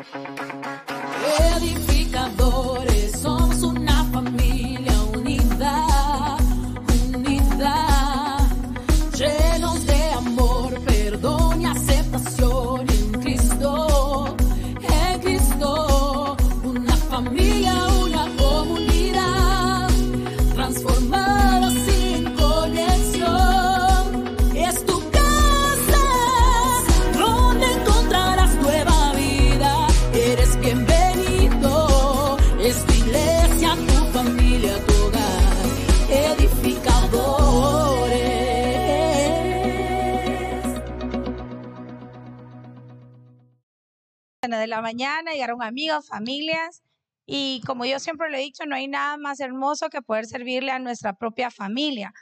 Edificadores, de la mañana, llegaron amigos, familias, y como yo siempre lo he dicho, no hay nada más hermoso que poder servirle a nuestra propia familia.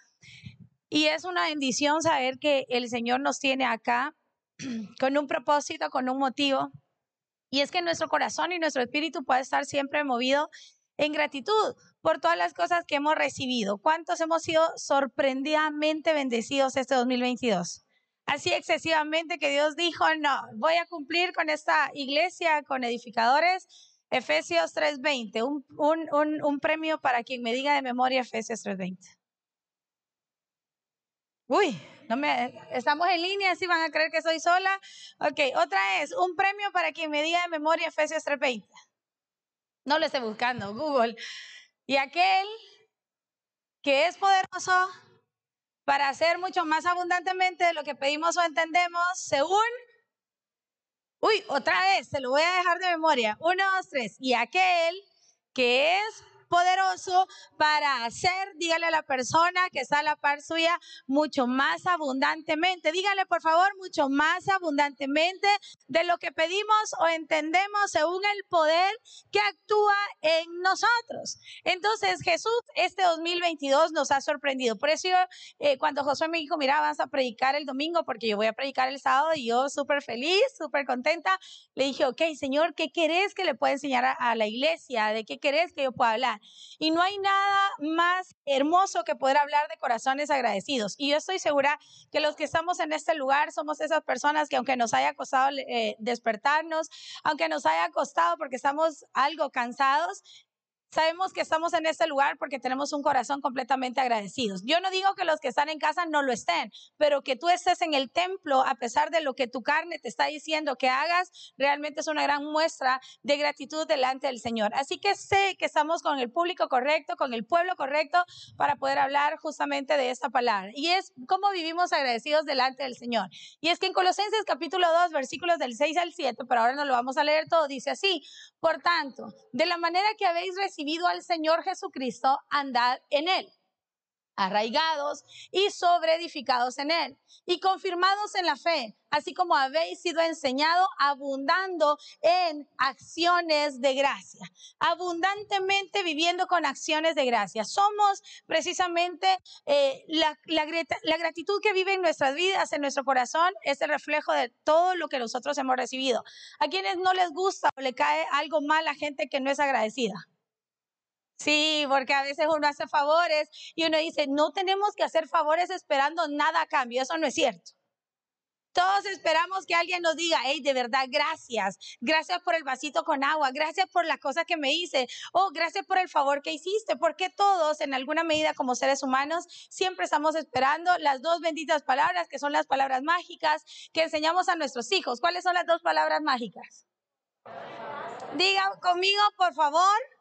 Y es una bendición saber que el Señor nos tiene acá con un propósito, con un motivo, y es que nuestro corazón y nuestro espíritu puede estar siempre movido en gratitud por todas las cosas que hemos recibido. ¿Cuántos hemos sido sorprendidamente bendecidos este 2022? Así excesivamente que Dios dijo, no, voy a cumplir con esta iglesia, con edificadores. Efesios 3:20, un, un, un, un premio para quien me diga de memoria Efesios 3:20. Uy, no me, estamos en línea, si van a creer que soy sola. Ok, otra es, un premio para quien me diga de memoria Efesios 3:20. No lo esté buscando, Google. Y aquel que es poderoso para hacer mucho más abundantemente de lo que pedimos o entendemos, según... Uy, otra vez, se lo voy a dejar de memoria. Uno, dos, tres. Y aquel que es poderoso para hacer, dígale a la persona que está a la par suya, mucho más abundantemente. Dígale, por favor, mucho más abundantemente de lo que pedimos o entendemos según el poder que actúa en nosotros. Entonces, Jesús este 2022 nos ha sorprendido. Por eso yo, eh, cuando Josué me dijo, mira, vas a predicar el domingo porque yo voy a predicar el sábado y yo súper feliz, súper contenta, le dije, ok, Señor, ¿qué querés que le pueda enseñar a, a la iglesia? ¿De qué querés que yo pueda hablar? Y no hay nada más hermoso que poder hablar de corazones agradecidos. Y yo estoy segura que los que estamos en este lugar somos esas personas que aunque nos haya costado eh, despertarnos, aunque nos haya costado porque estamos algo cansados, Sabemos que estamos en este lugar porque tenemos un corazón completamente agradecidos. Yo no digo que los que están en casa no lo estén, pero que tú estés en el templo a pesar de lo que tu carne te está diciendo que hagas, realmente es una gran muestra de gratitud delante del Señor. Así que sé que estamos con el público correcto, con el pueblo correcto para poder hablar justamente de esta palabra. Y es cómo vivimos agradecidos delante del Señor. Y es que en Colosenses capítulo 2, versículos del 6 al 7, pero ahora no lo vamos a leer todo, dice así, por tanto, de la manera que habéis recibido recibido al Señor Jesucristo, andad en Él, arraigados y sobreedificados en Él, y confirmados en la fe, así como habéis sido enseñado, abundando en acciones de gracia, abundantemente viviendo con acciones de gracia. Somos precisamente eh, la, la, gratitud que vive en nuestras vidas, en nuestro corazón, es el reflejo de todo lo que nosotros hemos recibido. A quienes no les gusta o le cae algo mal a gente que no es agradecida. Sí, porque a veces uno hace favores y uno dice, no tenemos que hacer favores esperando nada a cambio. Eso no es cierto. Todos esperamos que alguien nos diga, hey, de verdad, gracias. Gracias por el vasito con agua. Gracias por la cosa que me hice. Oh, gracias por el favor que hiciste. Porque todos, en alguna medida, como seres humanos, siempre estamos esperando las dos benditas palabras, que son las palabras mágicas que enseñamos a nuestros hijos. ¿Cuáles son las dos palabras mágicas? Diga conmigo, por favor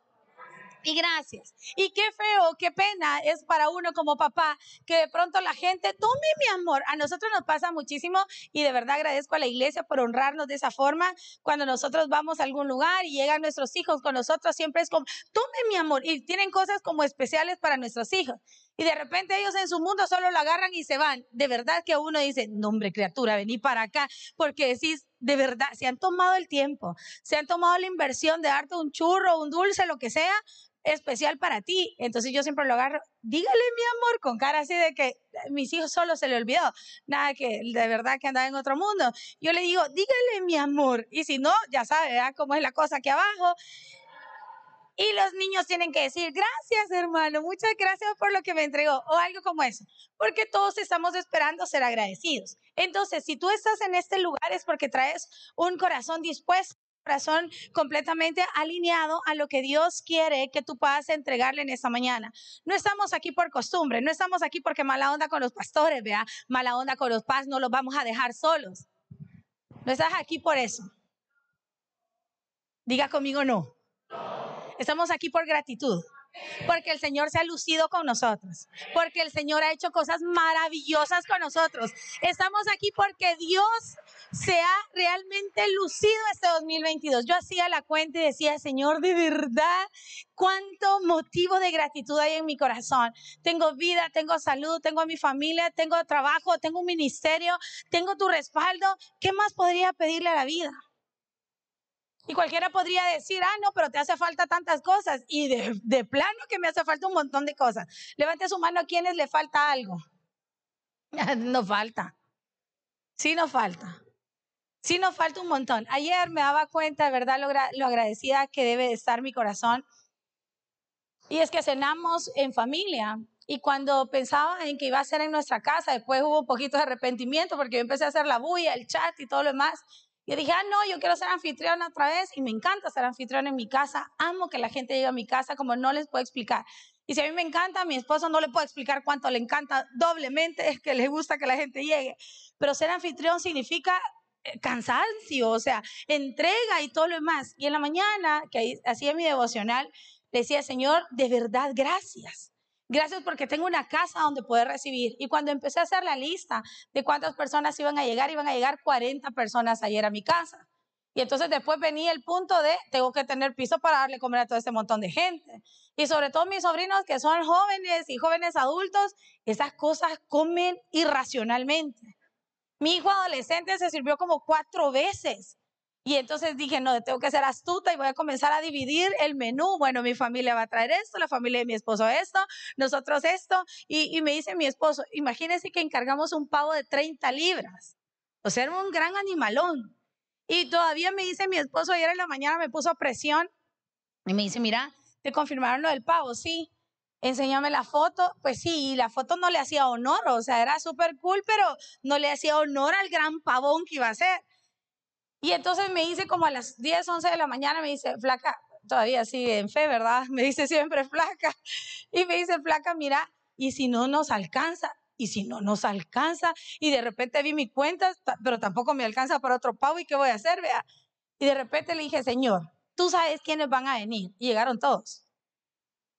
y gracias. Y qué feo, qué pena es para uno como papá que de pronto la gente tome mi amor. A nosotros nos pasa muchísimo y de verdad agradezco a la iglesia por honrarnos de esa forma. Cuando nosotros vamos a algún lugar y llegan nuestros hijos con nosotros, siempre es como, tome mi amor. Y tienen cosas como especiales para nuestros hijos. Y de repente ellos en su mundo solo lo agarran y se van. De verdad que uno dice, no hombre criatura, vení para acá, porque decís, de verdad, se han tomado el tiempo, se han tomado la inversión de darte un churro, un dulce, lo que sea, especial para ti. Entonces yo siempre lo agarro, dígale mi amor, con cara así de que mis hijos solo se le olvidó, nada que de verdad que andaba en otro mundo. Yo le digo, dígale mi amor, y si no, ya sabe ¿verdad? cómo es la cosa aquí abajo. Y los niños tienen que decir, gracias hermano, muchas gracias por lo que me entregó, o algo como eso, porque todos estamos esperando ser agradecidos. Entonces, si tú estás en este lugar es porque traes un corazón dispuesto corazón completamente alineado a lo que Dios quiere que tú puedas entregarle en esta mañana. No estamos aquí por costumbre, no estamos aquí porque mala onda con los pastores, vea, mala onda con los pastores, no los vamos a dejar solos. No estás aquí por eso. Diga conmigo no. Estamos aquí por gratitud porque el Señor se ha lucido con nosotros, porque el Señor ha hecho cosas maravillosas con nosotros. Estamos aquí porque Dios se ha realmente lucido este 2022. Yo hacía la cuenta y decía, Señor, de verdad, cuánto motivo de gratitud hay en mi corazón. Tengo vida, tengo salud, tengo a mi familia, tengo trabajo, tengo un ministerio, tengo tu respaldo. ¿Qué más podría pedirle a la vida? Y cualquiera podría decir, ah, no, pero te hace falta tantas cosas. Y de, de plano que me hace falta un montón de cosas. Levante su mano a quienes le falta algo. No falta. Sí nos falta. Sí nos falta un montón. Ayer me daba cuenta, de verdad, lo, lo agradecida que debe de estar mi corazón. Y es que cenamos en familia. Y cuando pensaba en que iba a ser en nuestra casa, después hubo un poquito de arrepentimiento porque yo empecé a hacer la bulla, el chat y todo lo demás. Yo dije, ah, no, yo quiero ser anfitriona otra vez y me encanta ser anfitriona en mi casa. Amo que la gente llegue a mi casa como no les puedo explicar. Y si a mí me encanta, a mi esposo no le puedo explicar cuánto le encanta doblemente, es que le gusta que la gente llegue. Pero ser anfitrión significa eh, cansancio, o sea, entrega y todo lo demás. Y en la mañana, que hacía mi devocional, decía, Señor, de verdad, gracias. Gracias porque tengo una casa donde poder recibir. Y cuando empecé a hacer la lista de cuántas personas iban a llegar, iban a llegar 40 personas ayer a mi casa. Y entonces después venía el punto de, tengo que tener piso para darle comer a todo este montón de gente. Y sobre todo mis sobrinos que son jóvenes y jóvenes adultos, esas cosas comen irracionalmente. Mi hijo adolescente se sirvió como cuatro veces. Y entonces dije, no, tengo que ser astuta y voy a comenzar a dividir el menú. Bueno, mi familia va a traer esto, la familia de mi esposo esto, nosotros esto. Y, me dice mi esposo, imagínense que encargamos un pavo de 30 libras. O sea, era un gran animalón. Y todavía me dice mi esposo, ayer en la mañana me puso presión y me dice, mira, ¿te confirmaron lo del pavo? Sí. Enséñame la foto. Pues sí, y la foto no le hacía honor, o sea, era súper cool, pero no le hacía honor al gran pavón que iba a ser. Y entonces me dice como a las 10, 11 de la mañana, me dice, flaca, todavía sigue en fe, ¿verdad? Me dice siempre flaca. Y me dice, flaca, mira, y si no nos alcanza, y si no nos alcanza, y de repente vi mi cuenta, pero tampoco me alcanza para otro pavo, ¿y qué voy a hacer, vea? Y de repente le dije, Señor, tú sabes quiénes van a venir. Y llegaron todos.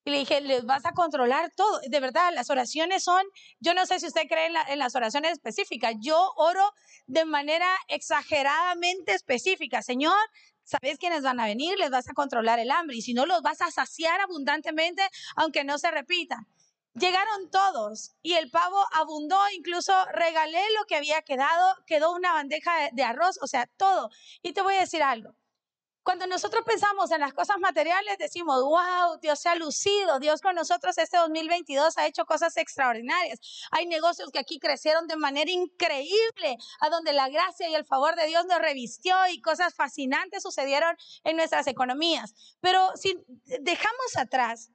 Y le dije, les vas a controlar todo. De verdad, las oraciones son, yo no sé si usted cree en, las oraciones específicas, yo oro de manera exageradamente específica. Señor, sabes quiénes van a venir, les vas a controlar el hambre y si no, los vas a saciar abundantemente, aunque no se repita. Llegaron todos y el pavo abundó, incluso regalé lo que había quedado, quedó una bandeja de arroz, o sea, todo. Y te voy a decir algo, cuando nosotros pensamos en las cosas materiales, decimos, wow, Dios se ha lucido, Dios con nosotros este 2022 ha hecho cosas extraordinarias. Hay negocios que aquí crecieron de manera increíble, a donde la gracia y el favor de Dios nos revistió y cosas fascinantes sucedieron en nuestras economías. Pero si dejamos atrás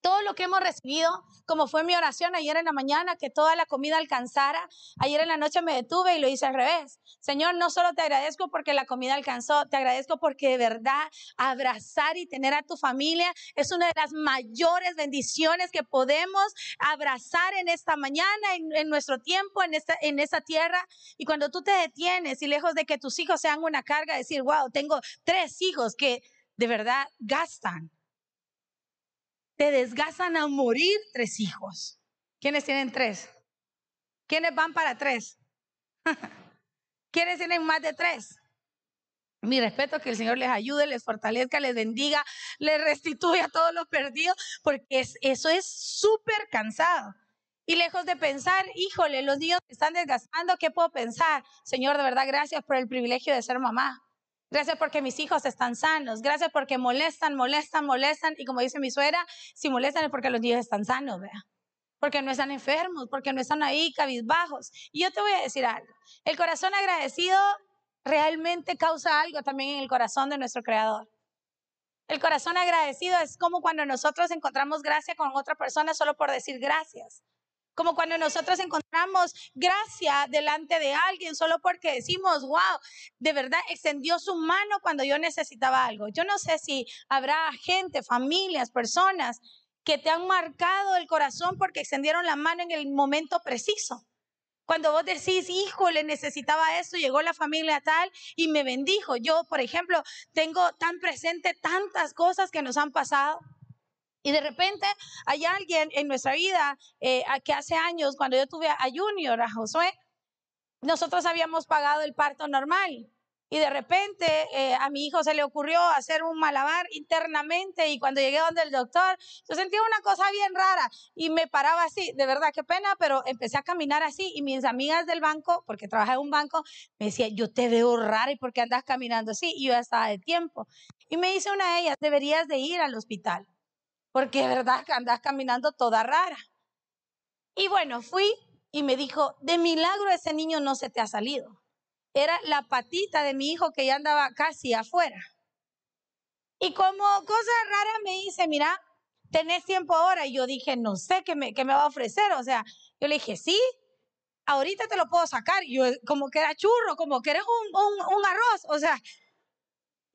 todo lo que hemos recibido, como fue mi oración ayer en la mañana, que toda la comida alcanzara. Ayer en la noche me detuve y lo hice al revés. Señor, no solo te agradezco porque la comida alcanzó, te agradezco porque de verdad abrazar y tener a tu familia es una de las mayores bendiciones que podemos abrazar en esta mañana, en, nuestro tiempo, en esta, en esta tierra. Y cuando tú te detienes y lejos de que tus hijos sean una carga, decir, wow, tengo tres hijos que de verdad gastan te desgastan a morir tres hijos. ¿Quiénes tienen tres? ¿Quiénes van para tres? ¿Quiénes tienen más de tres? Mi respeto, que el Señor les ayude, les fortalezca, les bendiga, les restituya todos los perdidos, porque eso es súper cansado. Y lejos de pensar, híjole, los niños están desgastando, ¿qué puedo pensar? Señor, de verdad, gracias por el privilegio de ser mamá. Gracias porque mis hijos están sanos. Gracias porque molestan, molestan, molestan. Y como dice mi suegra, si molestan es porque los niños están sanos, vea. Porque no están enfermos, porque no están ahí cabizbajos. Y yo te voy a decir algo. El corazón agradecido realmente causa algo también en el corazón de nuestro Creador. El corazón agradecido es como cuando nosotros encontramos gracia con otra persona solo por decir gracias. Como cuando nosotros encontramos gracia delante de alguien solo porque decimos, wow, de verdad extendió su mano cuando yo necesitaba algo. Yo no sé si habrá gente, familias, personas que te han marcado el corazón porque extendieron la mano en el momento preciso. Cuando vos decís, hijo, le necesitaba esto, llegó la familia tal y me bendijo. Yo, por ejemplo, tengo tan presente tantas cosas que nos han pasado. Y de repente hay alguien en nuestra vida eh, que hace años, cuando yo tuve a Junior, a Josué, nosotros habíamos pagado el parto normal. Y de repente eh, a mi hijo se le ocurrió hacer un malabar internamente y cuando llegué donde el doctor, yo sentía una cosa bien rara y me paraba así, de verdad, qué pena, pero empecé a caminar así y mis amigas del banco, porque trabajaba en un banco, me decían, yo te veo rara y por qué andas caminando así y yo ya estaba de tiempo. Y me dice una de ellas, deberías de ir al hospital porque de verdad que andas caminando toda rara. Y bueno, fui y me dijo, de milagro ese niño no se te ha salido. Era la patita de mi hijo que ya andaba casi afuera. Y como cosa rara me dice, mira, tenés tiempo ahora. Y yo dije, no sé qué me, qué me va a ofrecer. O sea, yo le dije, sí, ahorita te lo puedo sacar. Y yo, como que era churro, como que eres un, un arroz. O sea,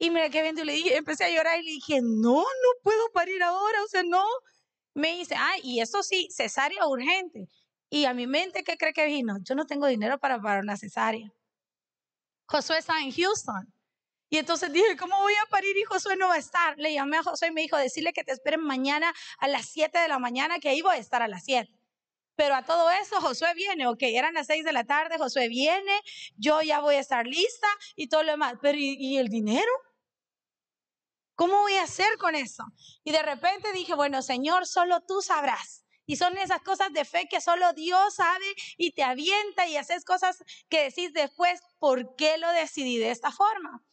y me quedé viendo y le dije, empecé a llorar y le dije, no, no puedo parir ahora, o sea, no. Me dice, ah, y eso sí, cesárea urgente. Y a mi mente, ¿qué cree que vino? Yo no tengo dinero para parar una cesárea. Josué está en Houston. Y entonces dije, ¿cómo voy a parir y Josué no va a estar? Le llamé a Josué y me dijo, decirle que te esperen mañana a las 7 de la mañana, que ahí voy a estar a las 7. Pero a todo eso, Josué viene, ok, eran las 6 de la tarde, Josué viene, yo ya voy a estar lista y todo lo demás. Pero y el dinero? ¿Cómo voy a hacer con eso? Y de repente dije, bueno, Señor, solo tú sabrás. Y son esas cosas de fe que solo Dios sabe y te avienta y haces cosas que decís después, ¿por qué lo decidí de esta forma?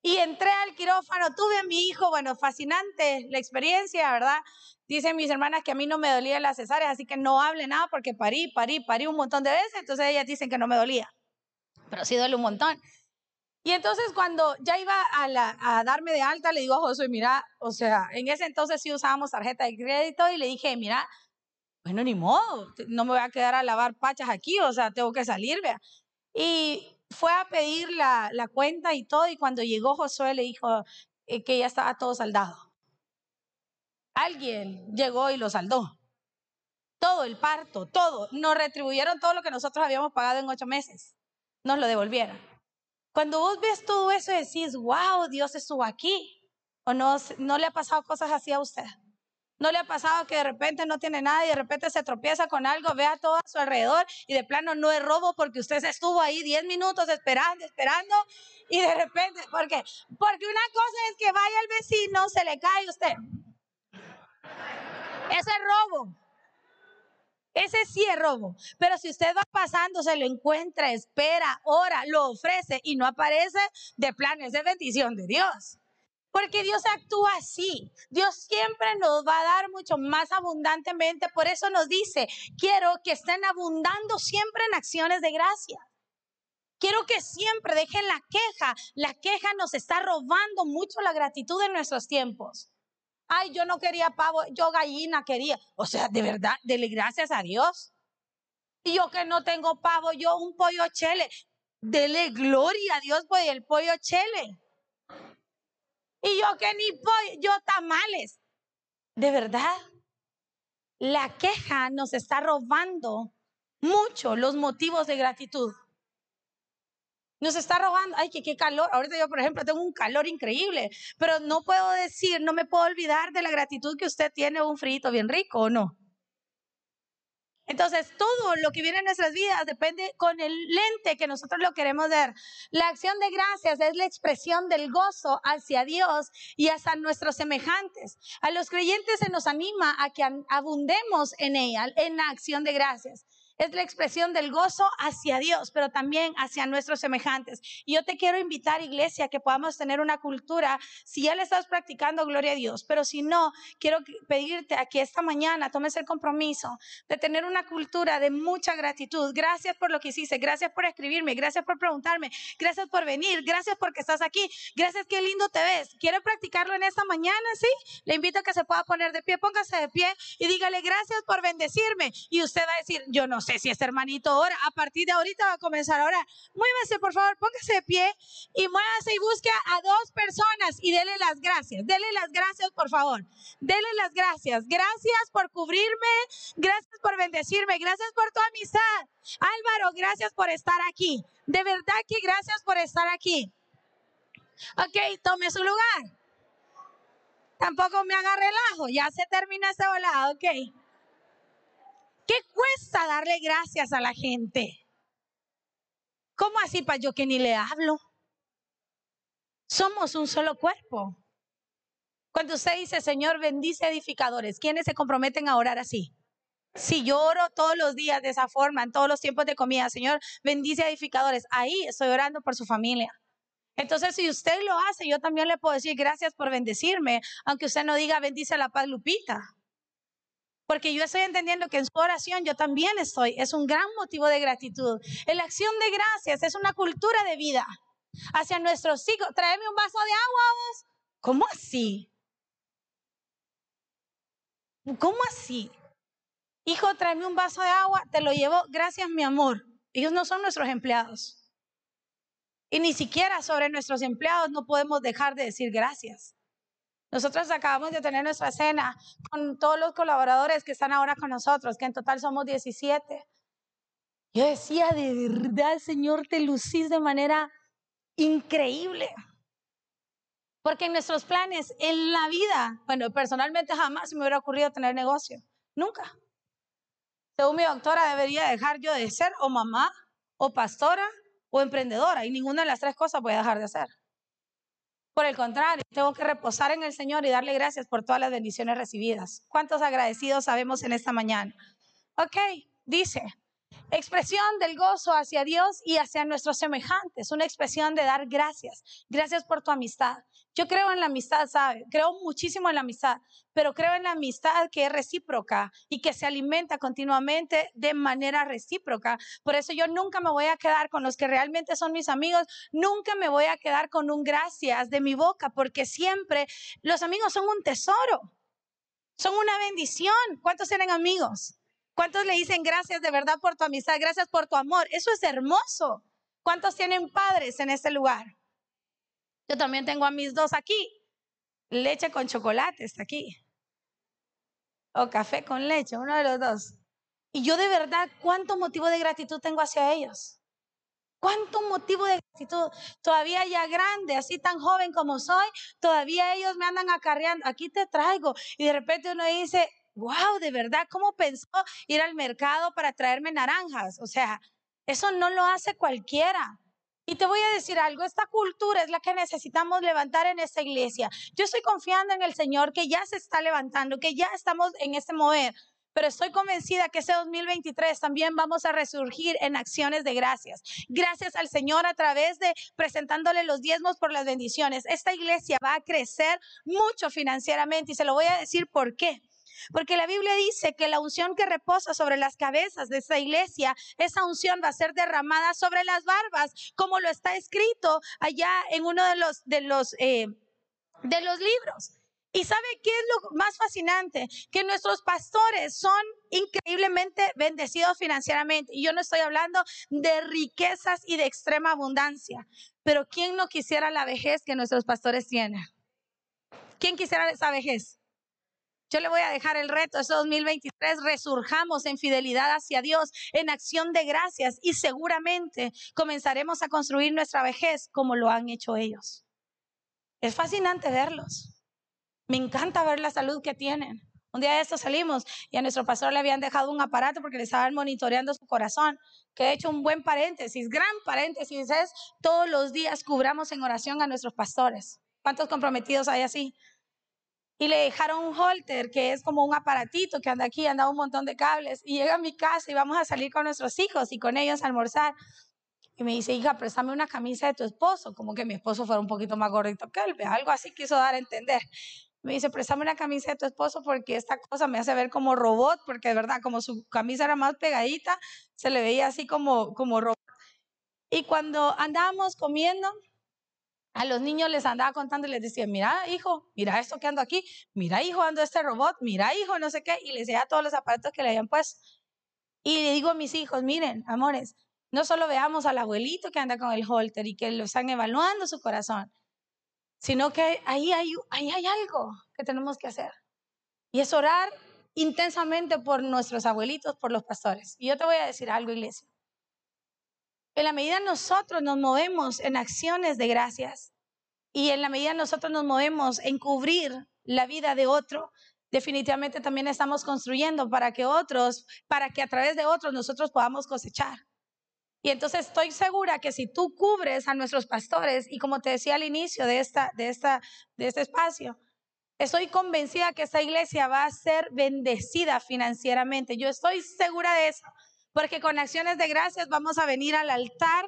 Y entré al quirófano, tuve a mi hijo, bueno, fascinante la experiencia, ¿verdad? Dicen mis hermanas que a mí no me dolía la cesárea, así que no hable nada porque parí, parí, parí un montón de veces, entonces ellas dicen que no me dolía, pero sí duele un montón. Y entonces cuando ya iba a, darme de alta, le digo a Josué, mira, o sea, en ese entonces sí usábamos tarjeta de crédito y le dije, mira, bueno, ni modo, no me voy a quedar a lavar pachas aquí, o sea, tengo que salir, vea. Y fue a pedir la, cuenta y todo, y cuando llegó Josué le dijo eh, que ya estaba todo saldado. Alguien llegó y lo saldó. Todo el parto, todo. Nos retribuyeron todo lo que nosotros habíamos pagado en ocho meses. Nos lo devolvieron. Cuando vos ves todo eso y decís, wow, Dios estuvo aquí. ¿O no, no le ha pasado cosas así a usted? ¿No le ha pasado que de repente no tiene nada y de repente se tropieza con algo, vea todo a su alrededor y de plano no es robo porque usted estuvo ahí 10 minutos esperando, esperando y de repente, ¿por qué? Porque una cosa es que vaya el vecino, se le cae usted. Eso es robo. Ese sí es robo. Pero si usted va pasando, se lo encuentra, espera, ora, lo ofrece y no aparece, de planes de bendición de Dios. Porque Dios actúa así. Dios siempre nos va a dar mucho más abundantemente. Por eso nos dice, quiero que estén abundando siempre en acciones de gracia. Quiero que siempre dejen la queja. La queja nos está robando mucho la gratitud en nuestros tiempos. Ay, yo no quería pavo, yo gallina quería. O sea, de verdad, dele gracias a Dios. Y yo que no tengo pavo, yo un pollo chele. Dele gloria a Dios por el pollo chele. Y yo que ni pollo, yo tamales. De verdad, la queja nos está robando mucho los motivos de gratitud. Nos está robando. Ay, qué, qué calor. Ahorita yo, por ejemplo, tengo un calor increíble, pero no puedo decir, no me puedo olvidar de la gratitud que usted tiene un frito bien rico, ¿o no? Entonces, todo lo que viene en nuestras vidas depende con el lente que nosotros lo queremos ver. La acción de gracias es la expresión del gozo hacia Dios y hacia nuestros semejantes. A los creyentes se nos anima a que abundemos en ella, en la acción de gracias es la expresión del gozo hacia Dios, pero también hacia nuestros semejantes. Y yo te quiero invitar, iglesia, que podamos tener una cultura, si ya le estás practicando, gloria a Dios, pero si no, quiero pedirte a que esta mañana tomes el compromiso de tener una cultura de mucha gratitud. Gracias por lo que hiciste, gracias por escribirme, gracias por preguntarme, gracias por venir, gracias porque estás aquí, gracias, qué lindo te ves. ¿Quiere practicarlo en esta mañana? Sí, le invito a que se pueda poner de pie, póngase de pie y dígale gracias por bendecirme. Y usted va a decir, yo no sé si es hermanito ahora, a partir de ahorita va a comenzar ahora. Muévase, por favor, póngase de pie y muévase y busque a dos personas y dele las gracias. Dele las gracias, por favor. Dele las gracias. Gracias por cubrirme, gracias por bendecirme, gracias por tu amistad. Álvaro, gracias por estar aquí. De verdad que gracias por estar aquí. Ok, tome su lugar. Tampoco me haga relajo, ya se termina ese volado, ok. ¿Qué cuesta darle gracias a la gente? ¿Cómo así para yo que ni le hablo? Somos un solo cuerpo. Cuando usted dice, Señor, bendice edificadores, ¿quiénes se comprometen a orar así? Si yo oro todos los días de esa forma, en todos los tiempos de comida, Señor, bendice edificadores, ahí estoy orando por su familia. Entonces, si usted lo hace, yo también le puedo decir gracias por bendecirme, aunque usted no diga bendice la paz Lupita. Porque yo estoy entendiendo que en su oración yo también estoy. Es un gran motivo de gratitud. La acción de gracias es una cultura de vida hacia nuestros hijos. Tráeme un vaso de agua vos. ¿Cómo así? ¿Cómo así? Hijo, tráeme un vaso de agua. Te lo llevo. Gracias, mi amor. Ellos no son nuestros empleados. Y ni siquiera sobre nuestros empleados no podemos dejar de decir gracias. Nosotros acabamos de tener nuestra cena con todos los colaboradores que están ahora con nosotros, que en total somos 17. Yo decía, de verdad, Señor, te lucís de manera increíble. Porque en nuestros planes, en la vida, bueno, personalmente jamás me hubiera ocurrido tener negocio. Nunca. Según mi doctora, debería dejar yo de ser o mamá, o pastora, o emprendedora. Y ninguna de las tres cosas voy a dejar de hacer. Por el contrario, tengo que reposar en el Señor y darle gracias por todas las bendiciones recibidas. ¿Cuántos agradecidos sabemos en esta mañana? Ok, dice, expresión del gozo hacia Dios y hacia nuestros semejantes, una expresión de dar gracias. Gracias por tu amistad. Yo creo en la amistad, ¿sabe? Creo muchísimo en la amistad, pero creo en la amistad que es recíproca y que se alimenta continuamente de manera recíproca. Por eso yo nunca me voy a quedar con los que realmente son mis amigos, nunca me voy a quedar con un gracias de mi boca, porque siempre los amigos son un tesoro, son una bendición. ¿Cuántos tienen amigos? ¿Cuántos le dicen gracias de verdad por tu amistad, gracias por tu amor? Eso es hermoso. ¿Cuántos tienen padres en este lugar? Yo también tengo a mis dos aquí. Leche con chocolate está aquí. O café con leche, uno de los dos. Y yo de verdad, ¿cuánto motivo de gratitud tengo hacia ellos? ¿Cuánto motivo de gratitud? Todavía ya grande, así tan joven como soy, todavía ellos me andan acarreando. Aquí te traigo. Y de repente uno dice, wow, de verdad, ¿cómo pensó ir al mercado para traerme naranjas? O sea, eso no lo hace cualquiera. Y te voy a decir algo, esta cultura es la que necesitamos levantar en esta iglesia. Yo estoy confiando en el Señor que ya se está levantando, que ya estamos en este mover, pero estoy convencida que ese 2023 también vamos a resurgir en acciones de gracias. Gracias al Señor a través de presentándole los diezmos por las bendiciones. Esta iglesia va a crecer mucho financieramente y se lo voy a decir por qué. Porque la Biblia dice que la unción que reposa sobre las cabezas de esta iglesia, esa unción va a ser derramada sobre las barbas, como lo está escrito allá en uno de los, de los, eh, de los libros. ¿Y sabe qué es lo más fascinante? Que nuestros pastores son increíblemente bendecidos financieramente. Y yo no estoy hablando de riquezas y de extrema abundancia. Pero ¿quién no quisiera la vejez que nuestros pastores tienen? ¿Quién quisiera esa vejez? Yo le voy a dejar el reto, este 2023, resurjamos en fidelidad hacia Dios, en acción de gracias y seguramente comenzaremos a construir nuestra vejez como lo han hecho ellos. Es fascinante verlos. Me encanta ver la salud que tienen. Un día de estos salimos y a nuestro pastor le habían dejado un aparato porque le estaban monitoreando su corazón. Que he hecho un buen paréntesis, gran paréntesis es todos los días cubramos en oración a nuestros pastores. ¿Cuántos comprometidos hay así? Y le dejaron un holter, que es como un aparatito que anda aquí, anda un montón de cables. Y llega a mi casa y vamos a salir con nuestros hijos y con ellos a almorzar. Y me dice, hija, préstame una camisa de tu esposo, como que mi esposo fuera un poquito más gordito que él, algo así quiso dar a entender me dice, préstame una camisa de tu esposo porque esta cosa me hace ver como robot, porque de verdad, como su camisa era más pegadita, se le veía así como, como robot. Y cuando andábamos comiendo, a los niños les andaba contando y les decía, mira, hijo, mira esto que ando aquí, mira, hijo, ando este robot, mira, hijo, no sé qué, y les decía todos los aparatos que le habían puesto. Y le digo a mis hijos, miren, amores, no solo veamos al abuelito que anda con el holter y que lo están evaluando su corazón, sino que ahí hay, ahí hay algo que tenemos que hacer. Y es orar intensamente por nuestros abuelitos, por los pastores. Y yo te voy a decir algo, iglesia. En la medida nosotros nos movemos en acciones de gracias y en la medida nosotros nos movemos en cubrir la vida de otro, definitivamente también estamos construyendo para que otros, para que a través de otros nosotros podamos cosechar. Y entonces estoy segura que si tú cubres a nuestros pastores, y como te decía al inicio de, esta, de, esta, de este espacio, estoy convencida que esta iglesia va a ser bendecida financieramente. Yo estoy segura de eso, porque con acciones de gracias vamos a venir al altar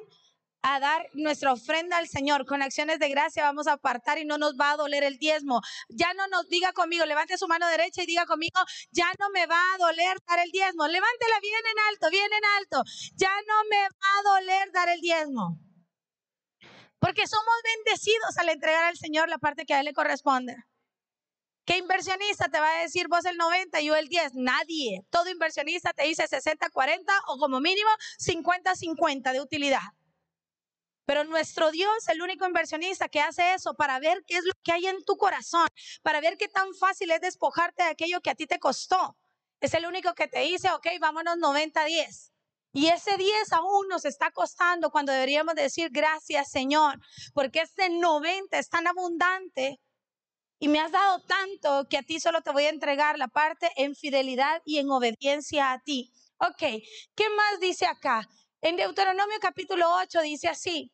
a dar nuestra ofrenda al Señor. Con acciones de gracia vamos a apartar y no nos va a doler el diezmo. Ya no nos diga conmigo, levante su mano derecha y diga conmigo, ya no me va a doler dar el diezmo. Levántela bien en alto, bien en alto. Ya no me va a doler dar el diezmo. Porque somos bendecidos al entregar al Señor la parte que a Él le corresponde. ¿Qué inversionista te va a decir vos el 90 y yo el 10? Nadie. Todo inversionista te dice 60-40 o como mínimo 50-50 de utilidad. Pero nuestro Dios, el único inversionista que hace eso para ver qué es lo que hay en tu corazón, para ver qué tan fácil es despojarte de aquello que a ti te costó. Es el único que te dice, ok, vámonos 90-10. Y ese 10 aún nos está costando cuando deberíamos decir gracias Señor, porque ese 90 es tan abundante y me has dado tanto que a ti solo te voy a entregar la parte en fidelidad y en obediencia a ti. Ok, ¿qué más dice acá? En Deuteronomio capítulo 8 dice así,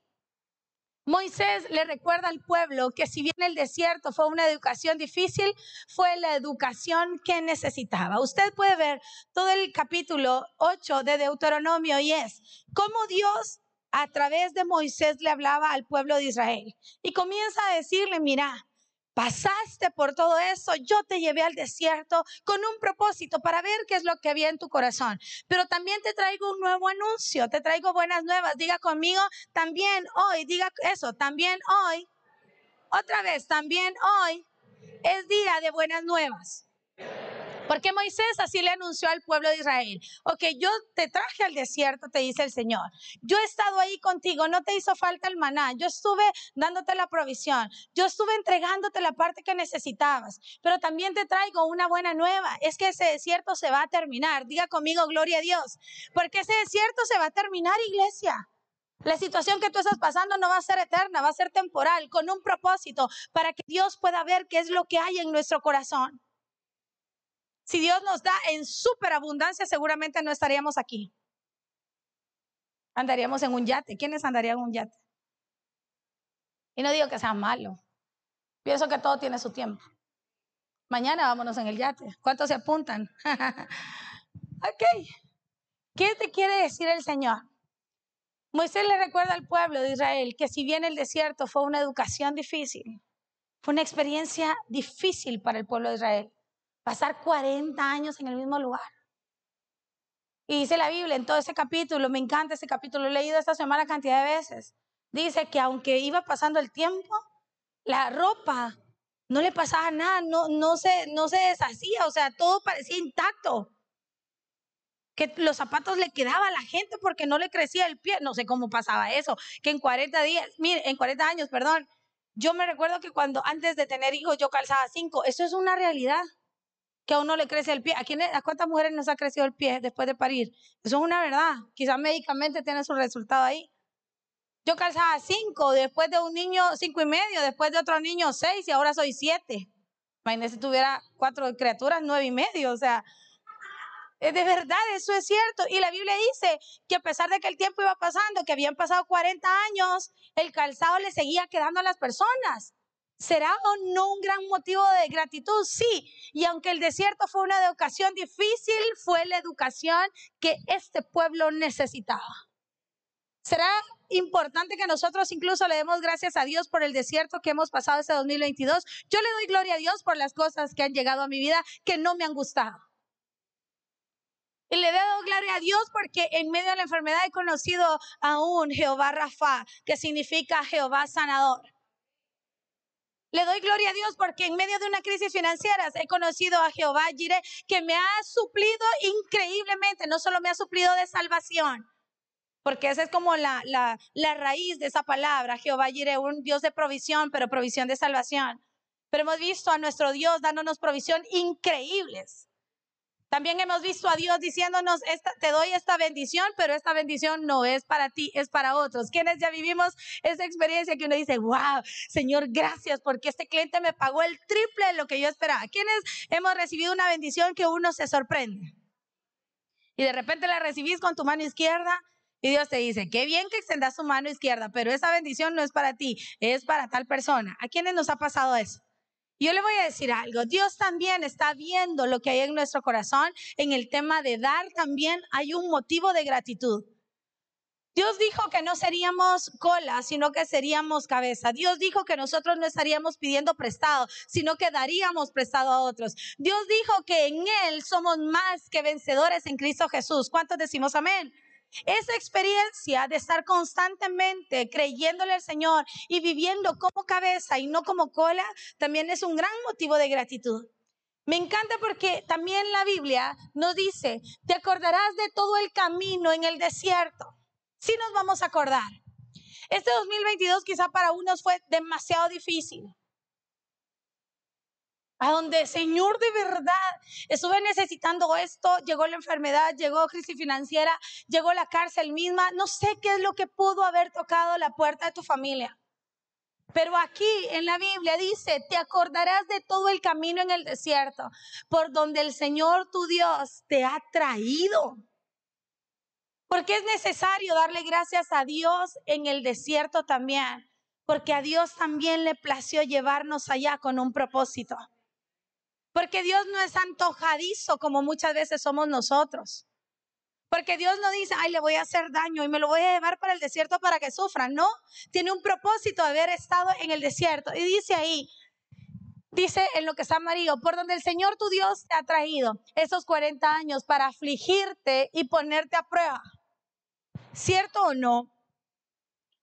Moisés le recuerda al pueblo que si bien el desierto fue una educación difícil, fue la educación que necesitaba. Usted puede ver todo el capítulo 8 de Deuteronomio y es cómo Dios a través de Moisés le hablaba al pueblo de Israel y comienza a decirle, mira, pasaste por todo eso, yo te llevé al desierto con un propósito para ver qué es lo que había en tu corazón. Pero también te traigo un nuevo anuncio, te traigo buenas nuevas. Diga conmigo, también hoy, diga eso, también hoy, otra vez, también hoy es día de buenas nuevas. Porque Moisés así le anunció al pueblo de Israel, ok, yo te traje al desierto, te dice el Señor. Yo he estado ahí contigo, no te hizo falta el maná, yo estuve dándote la provisión, yo estuve entregándote la parte que necesitabas, pero también te traigo una buena nueva, es que ese desierto se va a terminar. Diga conmigo, gloria a Dios, porque ese desierto se va a terminar, iglesia. La situación que tú estás pasando no va a ser eterna, va a ser temporal, con un propósito, para que Dios pueda ver qué es lo que hay en nuestro corazón. Si Dios nos da en superabundancia, seguramente no estaríamos aquí. Andaríamos en un yate. ¿Quiénes andarían en un yate? Y no digo que sea malo. Pienso que todo tiene su tiempo. Mañana vámonos en el yate. ¿Cuántos se apuntan? ok. ¿Qué te quiere decir el Señor? Moisés le recuerda al pueblo de Israel que si bien el desierto fue una educación difícil, fue una experiencia difícil para el pueblo de Israel. Pasar 40 años en el mismo lugar. Y dice la Biblia en todo ese capítulo, me encanta ese capítulo, lo he leído esta semana cantidad de veces. Dice que aunque iba pasando el tiempo, la ropa no le pasaba nada, no, no, se, no se deshacía, o sea, todo parecía intacto. Que los zapatos le quedaba a la gente porque no le crecía el pie. No sé cómo pasaba eso. Que en 40 días, mire, en 40 años, perdón. Yo me recuerdo que cuando antes de tener hijos yo calzaba cinco. Eso es una realidad. Que a uno le crece el pie. ¿A, quién, ¿A cuántas mujeres nos ha crecido el pie después de parir? Eso es una verdad. Quizás médicamente tiene su resultado ahí. Yo calzaba cinco, después de un niño cinco y medio, después de otro niño seis y ahora soy siete. Imagínese si tuviera cuatro criaturas, nueve y medio. O sea, de verdad, eso es cierto. Y la Biblia dice que a pesar de que el tiempo iba pasando, que habían pasado 40 años, el calzado le seguía quedando a las personas. ¿Será o no un gran motivo de gratitud? Sí. Y aunque el desierto fue una educación difícil, fue la educación que este pueblo necesitaba. ¿Será importante que nosotros incluso le demos gracias a Dios por el desierto que hemos pasado este 2022? Yo le doy gloria a Dios por las cosas que han llegado a mi vida que no me han gustado. Y le doy gloria a Dios porque en medio de la enfermedad he conocido a un Jehová Rafa, que significa Jehová sanador. Le doy gloria a Dios porque en medio de una crisis financiera he conocido a Jehová Jireh, que me ha suplido increíblemente, no solo me ha suplido de salvación, porque esa es como la, la, la raíz de esa palabra, Jehová Jireh, un Dios de provisión, pero provisión de salvación. Pero hemos visto a nuestro Dios dándonos provisión increíbles. También hemos visto a Dios diciéndonos, te doy esta bendición, pero esta bendición no es para ti, es para otros. Quienes ya vivimos esa experiencia que uno dice, wow, Señor, gracias porque este cliente me pagó el triple de lo que yo esperaba. Quienes hemos recibido una bendición que uno se sorprende. Y de repente la recibís con tu mano izquierda y Dios te dice, qué bien que extendas tu mano izquierda, pero esa bendición no es para ti, es para tal persona. ¿A quiénes nos ha pasado eso? Yo le voy a decir algo, Dios también está viendo lo que hay en nuestro corazón. En el tema de dar también hay un motivo de gratitud. Dios dijo que no seríamos cola, sino que seríamos cabeza. Dios dijo que nosotros no estaríamos pidiendo prestado, sino que daríamos prestado a otros. Dios dijo que en Él somos más que vencedores en Cristo Jesús. ¿Cuántos decimos amén? Esa experiencia de estar constantemente creyéndole al Señor y viviendo como cabeza y no como cola, también es un gran motivo de gratitud. Me encanta porque también la Biblia nos dice, te acordarás de todo el camino en el desierto. Sí nos vamos a acordar. Este 2022 quizá para unos fue demasiado difícil a donde, Señor, de verdad, estuve necesitando esto, llegó la enfermedad, llegó crisis financiera, llegó la cárcel misma, no sé qué es lo que pudo haber tocado la puerta de tu familia. Pero aquí en la Biblia dice, te acordarás de todo el camino en el desierto, por donde el Señor tu Dios te ha traído. Porque es necesario darle gracias a Dios en el desierto también, porque a Dios también le plació llevarnos allá con un propósito. Porque Dios no es antojadizo como muchas veces somos nosotros. Porque Dios no dice, ay, le voy a hacer daño y me lo voy a llevar para el desierto para que sufra. No, tiene un propósito de haber estado en el desierto. Y dice ahí, dice en lo que está amarillo, por donde el Señor tu Dios te ha traído esos 40 años para afligirte y ponerte a prueba. ¿Cierto o no?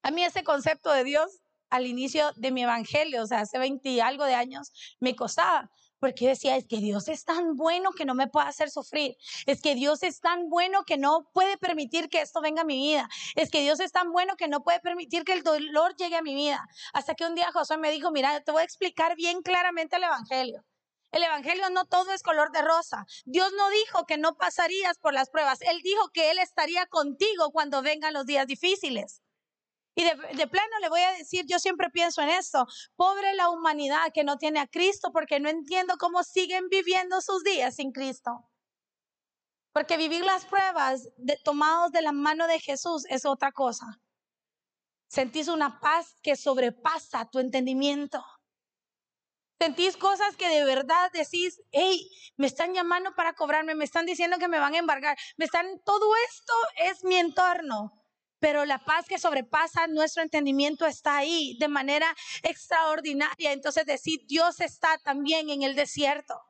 A mí ese concepto de Dios al inicio de mi evangelio, o sea, hace 20 y algo de años, me costaba porque decía, es que Dios es tan bueno que no me puede hacer sufrir. Es que Dios es tan bueno que no puede permitir que esto venga a mi vida. Es que Dios es tan bueno que no puede permitir que el dolor llegue a mi vida. Hasta que un día José me dijo, mira, te voy a explicar bien claramente el Evangelio. El Evangelio no todo es color de rosa. Dios no dijo que no pasarías por las pruebas. Él dijo que Él estaría contigo cuando vengan los días difíciles. Y de, plano le voy a decir, yo siempre pienso en esto, pobre la humanidad que no tiene a Cristo porque no entiendo cómo siguen viviendo sus días sin Cristo. Porque vivir las pruebas de, tomados de la mano de Jesús es otra cosa. Sentís una paz que sobrepasa tu entendimiento. Sentís cosas que de verdad decís, hey, me están llamando para cobrarme, me están diciendo que me van a embargar, me están, todo esto es mi entorno pero la paz que sobrepasa nuestro entendimiento está ahí de manera extraordinaria. Entonces decir, Dios está también en el desierto.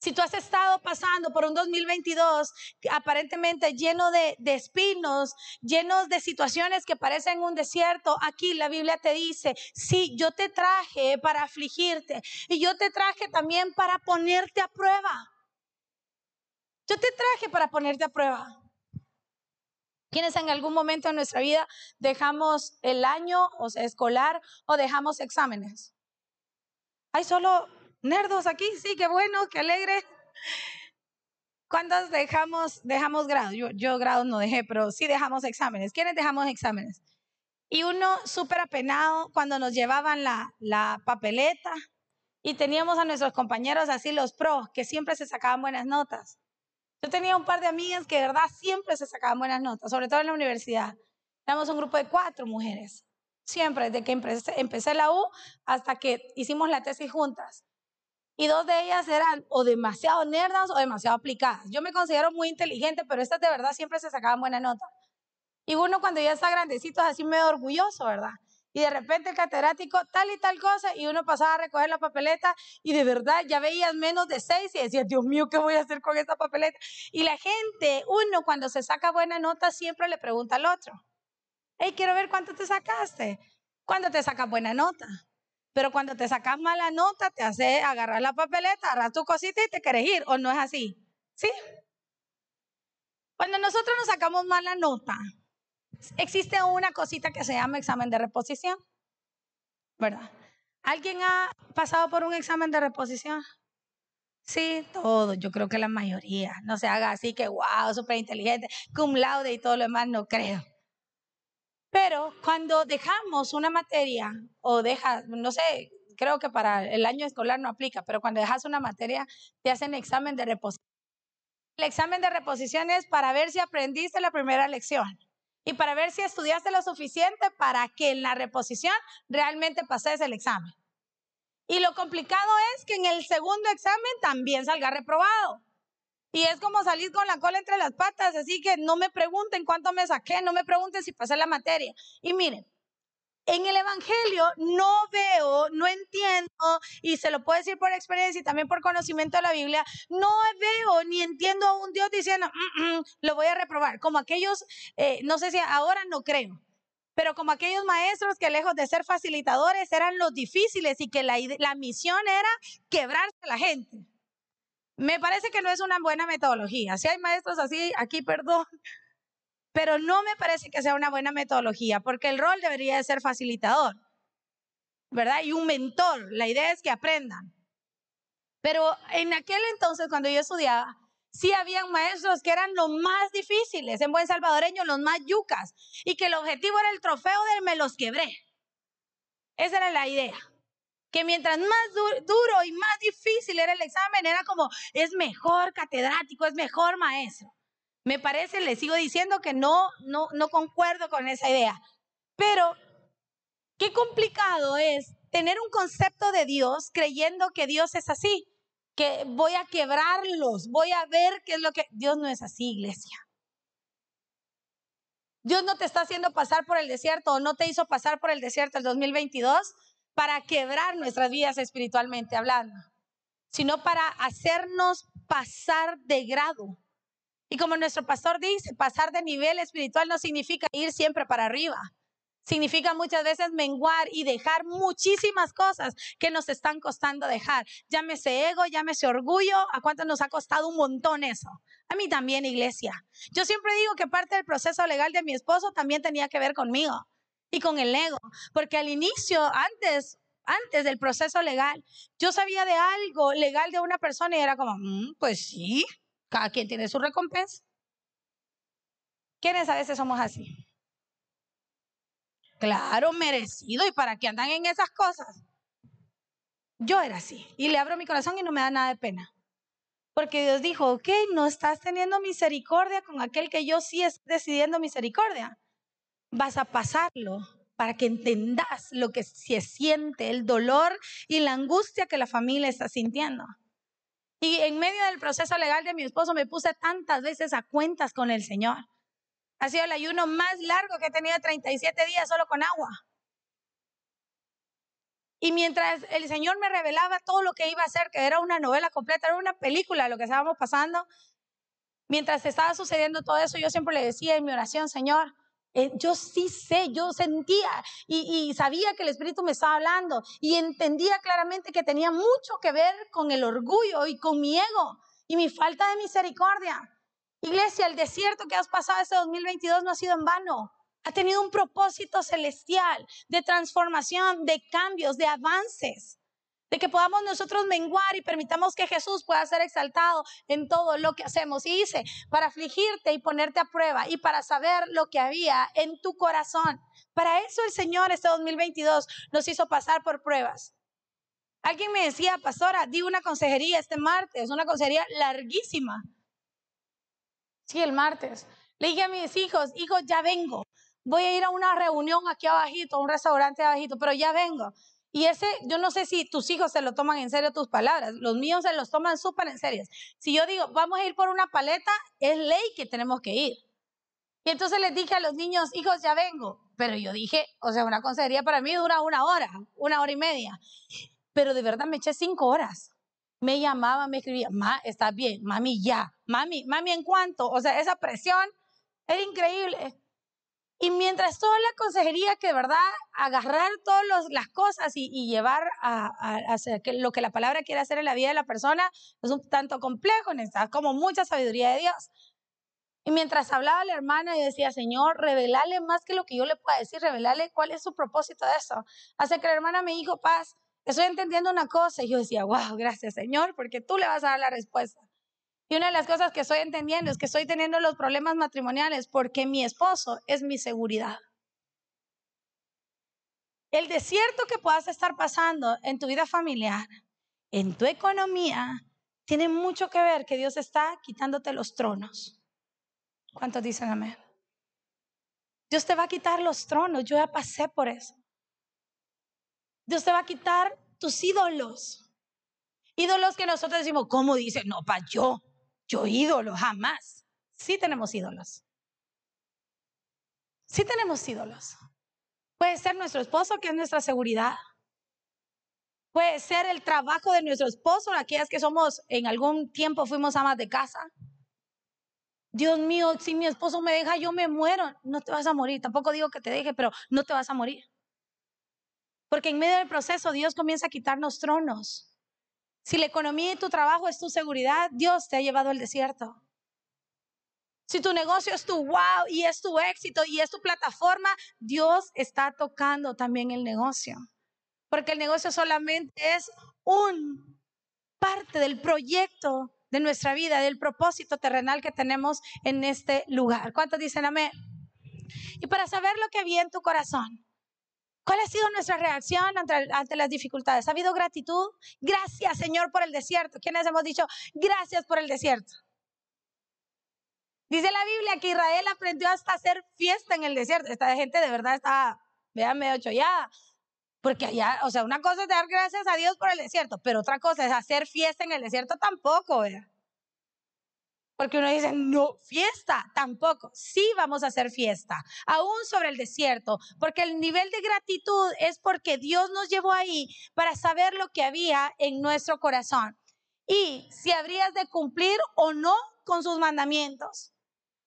Si tú has estado pasando por un 2022 aparentemente lleno de, espinos, llenos de situaciones que parecen un desierto, aquí la Biblia te dice, sí, yo te traje para afligirte y yo te traje también para ponerte a prueba. Yo te traje para ponerte a prueba. ¿Quiénes en algún momento de nuestra vida dejamos el año o escolar o dejamos exámenes? Hay solo nerdos aquí, sí, qué bueno, qué alegre. ¿Cuántos dejamos, dejamos grados? Yo, yo grados no dejé, pero sí dejamos exámenes. ¿Quiénes dejamos exámenes? Y uno súper apenado cuando nos llevaban la, la papeleta y teníamos a nuestros compañeros así, los pros, que siempre se sacaban buenas notas. Yo tenía un par de amigas que de verdad siempre se sacaban buenas notas, sobre todo en la universidad. Éramos un grupo de cuatro mujeres, siempre, desde que empecé, la U hasta que hicimos la tesis juntas y dos de ellas eran o demasiado nerdas o demasiado aplicadas. Yo me considero muy inteligente, pero estas de verdad siempre se sacaban buena nota. Y uno cuando ya está grandecito es así medio orgulloso, ¿verdad? Y de repente el catedrático tal y tal cosa y uno pasaba a recoger la papeleta y de verdad ya veías menos de seis y decías, Dios mío, ¿qué voy a hacer con esta papeleta? Y la gente, uno cuando se saca buena nota siempre le pregunta al otro, hey, quiero ver cuánto te sacaste. ¿Cuándo te sacas buena nota? Pero cuando te sacas mala nota, te hace agarrar la papeleta, agarrar tu cosita y te quieres ir, ¿o no es así? ¿Sí? Cuando nosotros nos sacamos mala nota, existe una cosita que se llama examen de reposición, ¿verdad? ¿Alguien ha pasado por un examen de reposición? Sí, todo, yo creo que la mayoría. No se haga así que, wow, súper inteligente, cum laude y todo lo demás, no creo. Pero cuando dejamos una materia o dejas, no sé, creo que para el año escolar no aplica, pero cuando dejas una materia te hacen examen de reposición. El examen de reposición es para ver si aprendiste la primera lección y para ver si estudiaste lo suficiente para que en la reposición realmente pases el examen. Y lo complicado es que en el segundo examen también salga reprobado. Y es como salir con la cola entre las patas, así que no me pregunten cuánto me saqué, no me pregunten si pasé la materia. Y miren, en el Evangelio no veo, no entiendo, y se lo puedo decir por experiencia y también por conocimiento de la Biblia, no veo ni entiendo a un Dios diciendo, mm, mm, lo voy a reprobar, como aquellos, eh, no sé si ahora no creo, pero como aquellos maestros que lejos de ser facilitadores eran los difíciles y que la, la misión era quebrarse a la gente. Me parece que no es una buena metodología. Si hay maestros así, aquí perdón, pero no me parece que sea una buena metodología, porque el rol debería de ser facilitador, ¿verdad? Y un mentor. La idea es que aprendan. Pero en aquel entonces, cuando yo estudiaba, sí habían maestros que eran los más difíciles, en buen salvadoreño, los más yucas, y que el objetivo era el trofeo del me los quebré. Esa era la idea que mientras más duro y más difícil era el examen, era como, es mejor catedrático, es mejor maestro. Me parece, le sigo diciendo que no, no, no concuerdo con esa idea. Pero, qué complicado es tener un concepto de Dios creyendo que Dios es así, que voy a quebrarlos, voy a ver qué es lo que... Dios no es así, iglesia. Dios no te está haciendo pasar por el desierto o no te hizo pasar por el desierto el 2022 para quebrar nuestras vidas espiritualmente hablando, sino para hacernos pasar de grado. Y como nuestro pastor dice, pasar de nivel espiritual no significa ir siempre para arriba. Significa muchas veces menguar y dejar muchísimas cosas que nos están costando dejar. Llámese ego, llámese orgullo. ¿A cuánto nos ha costado un montón eso? A mí también, iglesia. Yo siempre digo que parte del proceso legal de mi esposo también tenía que ver conmigo y con el ego, porque al inicio, antes, antes del proceso legal, yo sabía de algo legal de una persona y era como, mm, pues sí, cada quien tiene su recompensa. ¿Quiénes a veces somos así? Claro, merecido. ¿Y para qué andan en esas cosas? Yo era así. Y le abro mi corazón y no me da nada de pena. Porque Dios dijo, ok, no estás teniendo misericordia con aquel que yo sí estoy decidiendo misericordia vas a pasarlo para que entendas lo que se siente, el dolor y la angustia que la familia está sintiendo. Y en medio del proceso legal de mi esposo me puse tantas veces a cuentas con el Señor. Ha sido el ayuno más largo que he tenido 37 días solo con agua. Y mientras el Señor me revelaba todo lo que iba a hacer, que era una novela completa, era una película lo que estábamos pasando, mientras estaba sucediendo todo eso, yo siempre le decía en mi oración, Señor, eh, yo sí sé, yo sentía y, y, sabía que el Espíritu me estaba hablando y entendía claramente que tenía mucho que ver con el orgullo y con mi ego y mi falta de misericordia. Iglesia, el desierto que has pasado este 2022 no ha sido en vano. Ha tenido un propósito celestial de transformación, de cambios, de avances. De que podamos nosotros menguar y permitamos que Jesús pueda ser exaltado en todo lo que hacemos. Y dice, para afligirte y ponerte a prueba y para saber lo que había en tu corazón. Para eso el Señor este 2022 nos hizo pasar por pruebas. Alguien me decía, pastora, di una consejería este martes, una consejería larguísima. Sí, el martes. Le dije a mis hijos, hijos, ya vengo. Voy a ir a una reunión aquí abajito, a un restaurante abajito, pero ya vengo. Y ese, yo no sé si tus hijos se lo toman en serio tus palabras, los míos se los toman súper en serio. Si yo digo, vamos a ir por una paleta, es ley que tenemos que ir. Y entonces les dije a los niños, hijos, ya vengo. Pero yo dije, o sea, una consejería para mí dura una hora, una hora y media. Pero de verdad me eché cinco horas. Me llamaba, me escribía, ma, está bien, mami, ya, mami, mami, ¿en cuánto? O sea, esa presión era increíble. Y mientras toda la consejería que de verdad agarrar todas las cosas y, llevar a, hacer que lo que la palabra quiere hacer en la vida de la persona es un tanto complejo, necesitas como mucha sabiduría de Dios. Y mientras hablaba la hermana, yo decía, Señor, revelarle más que lo que yo le pueda decir, revelarle cuál es su propósito de eso. Hace que la hermana me dijo, paz, estoy entendiendo una cosa. Y yo decía, wow, gracias Señor, porque tú le vas a dar la respuesta. Y una de las cosas que estoy entendiendo es que estoy teniendo los problemas matrimoniales porque mi esposo es mi seguridad. El desierto que puedas estar pasando en tu vida familiar, en tu economía, tiene mucho que ver que Dios está quitándote los tronos. ¿Cuántos dicen amén? Dios te va a quitar los tronos, yo ya pasé por eso. Dios te va a quitar tus ídolos. Ídolos que nosotros decimos, ¿cómo dice? No, pa, yo. Yo ídolo, jamás. Sí tenemos ídolos. Sí tenemos ídolos. Puede ser nuestro esposo, que es nuestra seguridad. Puede ser el trabajo de nuestro esposo, aquellas que somos, en algún tiempo fuimos amas de casa. Dios mío, si mi esposo me deja, yo me muero. No te vas a morir. Tampoco digo que te deje, pero no te vas a morir. Porque en medio del proceso Dios comienza a quitarnos tronos. Si la economía y tu trabajo es tu seguridad, Dios te ha llevado al desierto. Si tu negocio es tu wow y es tu éxito y es tu plataforma, Dios está tocando también el negocio. Porque el negocio solamente es un parte del proyecto de nuestra vida, del propósito terrenal que tenemos en este lugar. ¿Cuántos dicen amén? Y para saber lo que había en tu corazón, ¿Cuál ha sido nuestra reacción ante, las dificultades? ¿Ha habido gratitud? Gracias, Señor, por el desierto. ¿Quiénes hemos dicho gracias por el desierto? Dice la Biblia que Israel aprendió hasta hacer fiesta en el desierto. Esta gente de verdad está, vean, medio chollada. Porque allá, o sea, una cosa es dar gracias a Dios por el desierto, pero otra cosa es hacer fiesta en el desierto tampoco, ¿verdad? Porque uno dice, no, fiesta, tampoco. Sí vamos a hacer fiesta, aún sobre el desierto, porque el nivel de gratitud es porque Dios nos llevó ahí para saber lo que había en nuestro corazón y si habrías de cumplir o no con sus mandamientos.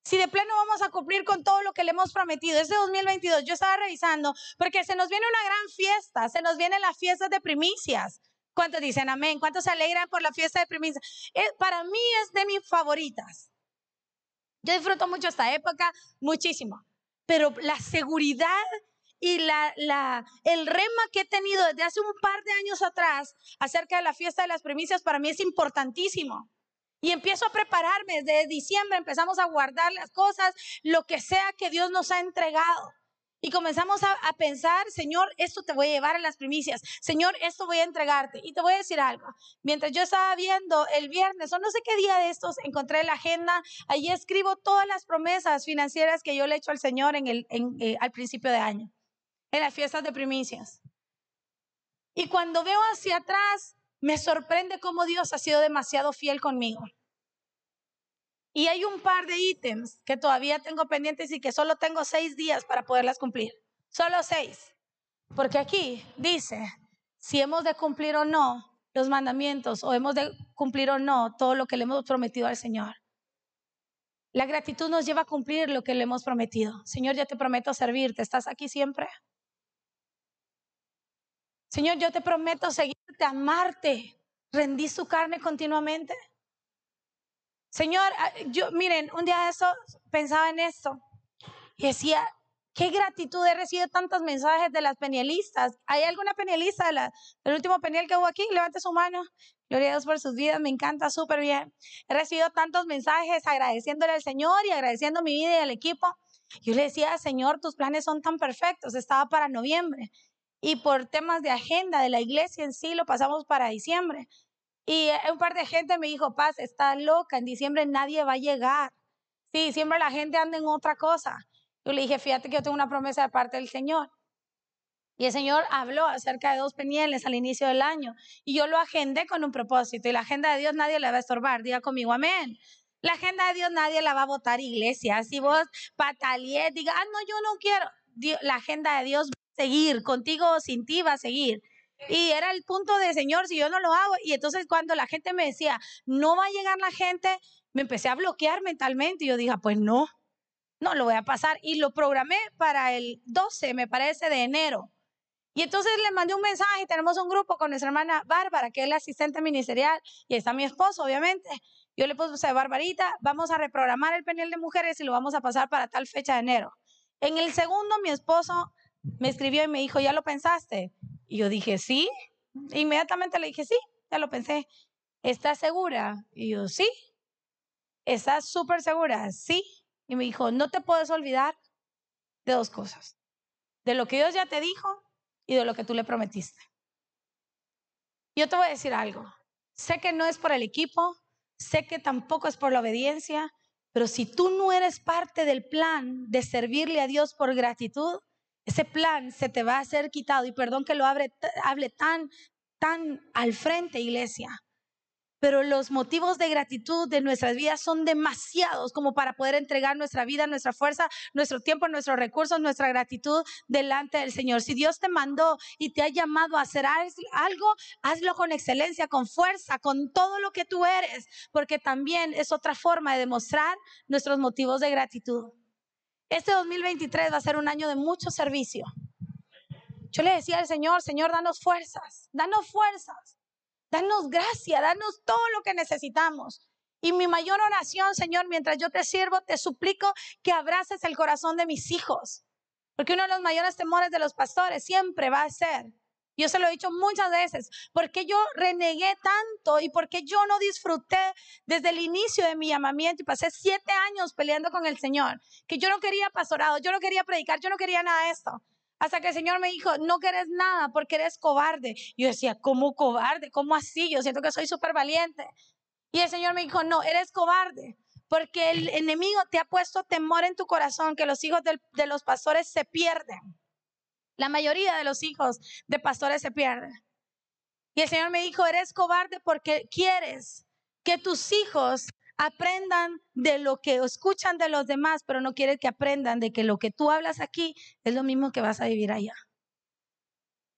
Si de pleno vamos a cumplir con todo lo que le hemos prometido. Este 2022 yo estaba revisando porque se nos viene una gran fiesta, se nos vienen las fiestas de primicias. ¿Cuántos dicen amén? ¿Cuántos se alegran por la fiesta de primicia? Eh, para mí es de mis favoritas. Yo disfruto mucho esta época, muchísimo. Pero la seguridad y el rema que he tenido desde hace un par de años atrás acerca de la fiesta de las primicias para mí es importantísimo. Y empiezo a prepararme desde diciembre, empezamos a guardar las cosas, lo que sea que Dios nos ha entregado. Y comenzamos a, pensar, Señor, esto te voy a llevar a las primicias. Señor, esto voy a entregarte. Y te voy a decir algo. Mientras yo estaba viendo el viernes, o no sé qué día de estos, encontré la agenda. Allí escribo todas las promesas financieras que yo le he hecho al Señor en el, eh, al principio de año, en las fiestas de primicias. Y cuando veo hacia atrás, me sorprende cómo Dios ha sido demasiado fiel conmigo. Y hay un par de ítems que todavía tengo pendientes y que solo tengo seis días para poderlas cumplir. Solo seis. Porque aquí dice si hemos de cumplir o no los mandamientos o hemos de cumplir o no todo lo que le hemos prometido al Señor. La gratitud nos lleva a cumplir lo que le hemos prometido. Señor, yo te prometo servirte. ¿Estás aquí siempre? Señor, yo te prometo seguirte, amarte. ¿Rendí su carne continuamente? Señor, ah, yo, miren, un día de eso pensaba en esto y decía, Qué gratitud, he recibido tantos mensajes de las penielistas. ¿Hay alguna penielista del último peniel que hubo aquí? Levante su mano. Gloria a Dios por sus vidas, me encanta súper bien. He recibido tantos mensajes agradeciéndole al Señor y agradeciendo mi vida y al equipo. Yo le decía, Señor, tus planes son tan perfectos. Estaba para noviembre y por temas de agenda de la iglesia en sí lo pasamos para diciembre. Y un par de gente me dijo, Paz, está loca, en diciembre nadie va a llegar. Sí, siempre la gente anda en otra cosa. Yo le dije, fíjate que yo tengo una promesa de parte del Señor. Y el Señor habló acerca de dos penieles al inicio del año. Y yo lo agendé con un propósito. Y la agenda de Dios nadie la va a estorbar. Diga conmigo, amén. La agenda de Dios nadie la va a votar, iglesia. Si vos patalees, diga, ah, no, yo no quiero. La agenda de Dios va a seguir. Contigo o sin ti va a seguir. Y era el punto de, Señor, si yo no lo hago. Y entonces cuando la gente me decía, no va a llegar la gente, me empecé a bloquear mentalmente. Y yo dije, pues no, no lo voy a pasar. Y lo programé para el 12, me parece, de enero. Y entonces le mandé un mensaje, tenemos un grupo con nuestra hermana Bárbara, que es la asistente ministerial, y está mi esposo, obviamente. Yo le puse Barbarita, vamos a reprogramar el panel de mujeres y lo vamos a pasar para tal fecha de enero. En el segundo, mi esposo me escribió y me dijo, ¿ya lo pensaste? Y yo dije, sí. Inmediatamente le dije, sí, ya lo pensé. ¿Estás segura? Y yo, sí. ¿Estás súper segura? Sí. Y me dijo, no te puedes olvidar de dos cosas. De lo que Dios ya te dijo y de lo que tú le prometiste. Yo te voy a decir algo. Sé que no es por el equipo, sé que tampoco es por la obediencia, pero si tú no eres parte del plan de servirle a Dios por gratitud, ese plan se te va a ser quitado. Y perdón que lo hable, tan, tan al frente, iglesia. Pero los motivos de gratitud de nuestras vidas son demasiados como para poder entregar nuestra vida, nuestra fuerza, nuestro tiempo, nuestros recursos, nuestra gratitud delante del Señor. Si Dios te mandó y te ha llamado a hacer algo, hazlo con excelencia, con fuerza, con todo lo que tú eres, porque también es otra forma de demostrar nuestros motivos de gratitud. Este 2023 va a ser un año de mucho servicio. Yo le decía al Señor, Señor, danos fuerzas, danos fuerzas, danos gracia, danos todo lo que necesitamos. Y mi mayor oración, Señor, mientras yo te sirvo, te suplico que abraces el corazón de mis hijos. Porque uno de los mayores temores de los pastores siempre va a ser yo se lo he dicho muchas veces, porque yo renegué tanto y porque yo no disfruté desde el inicio de mi llamamiento y pasé siete años peleando con el Señor, que yo no quería pastorado, yo no quería predicar, yo no quería nada de esto. Hasta que el Señor me dijo, no querés nada porque eres cobarde. Yo decía, ¿cómo cobarde? ¿Cómo así? Yo siento que soy súper valiente. Y el Señor me dijo, no, eres cobarde porque el enemigo te ha puesto temor en tu corazón, que los hijos de los pastores se pierden. La mayoría de los hijos de pastores se pierden. Y el Señor me dijo, eres cobarde porque quieres que tus hijos aprendan de lo que escuchan de los demás, pero no quieres que aprendan de que lo que tú hablas aquí es lo mismo que vas a vivir allá.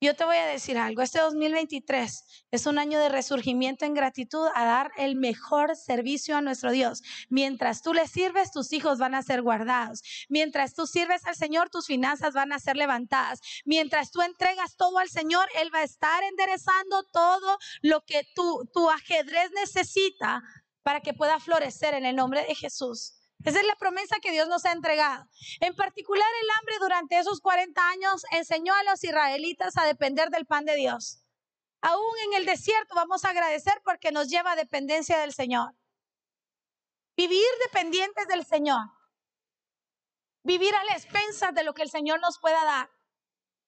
Yo te voy a decir algo, este 2023 es un año de resurgimiento en gratitud a dar el mejor servicio a nuestro Dios. Mientras tú le sirves, tus hijos van a ser guardados. Mientras tú sirves al Señor, tus finanzas van a ser levantadas. Mientras tú entregas todo al Señor, Él va a estar enderezando todo lo que tu, tu ajedrez necesita para que pueda florecer en el nombre de Jesús. Esa es la promesa que Dios nos ha entregado. En particular, el hambre durante esos 40 años enseñó a los israelitas a depender del pan de Dios. Aún en el desierto vamos a agradecer porque nos lleva a dependencia del Señor. Vivir dependientes del Señor. Vivir a la expensas de lo que el Señor nos pueda dar.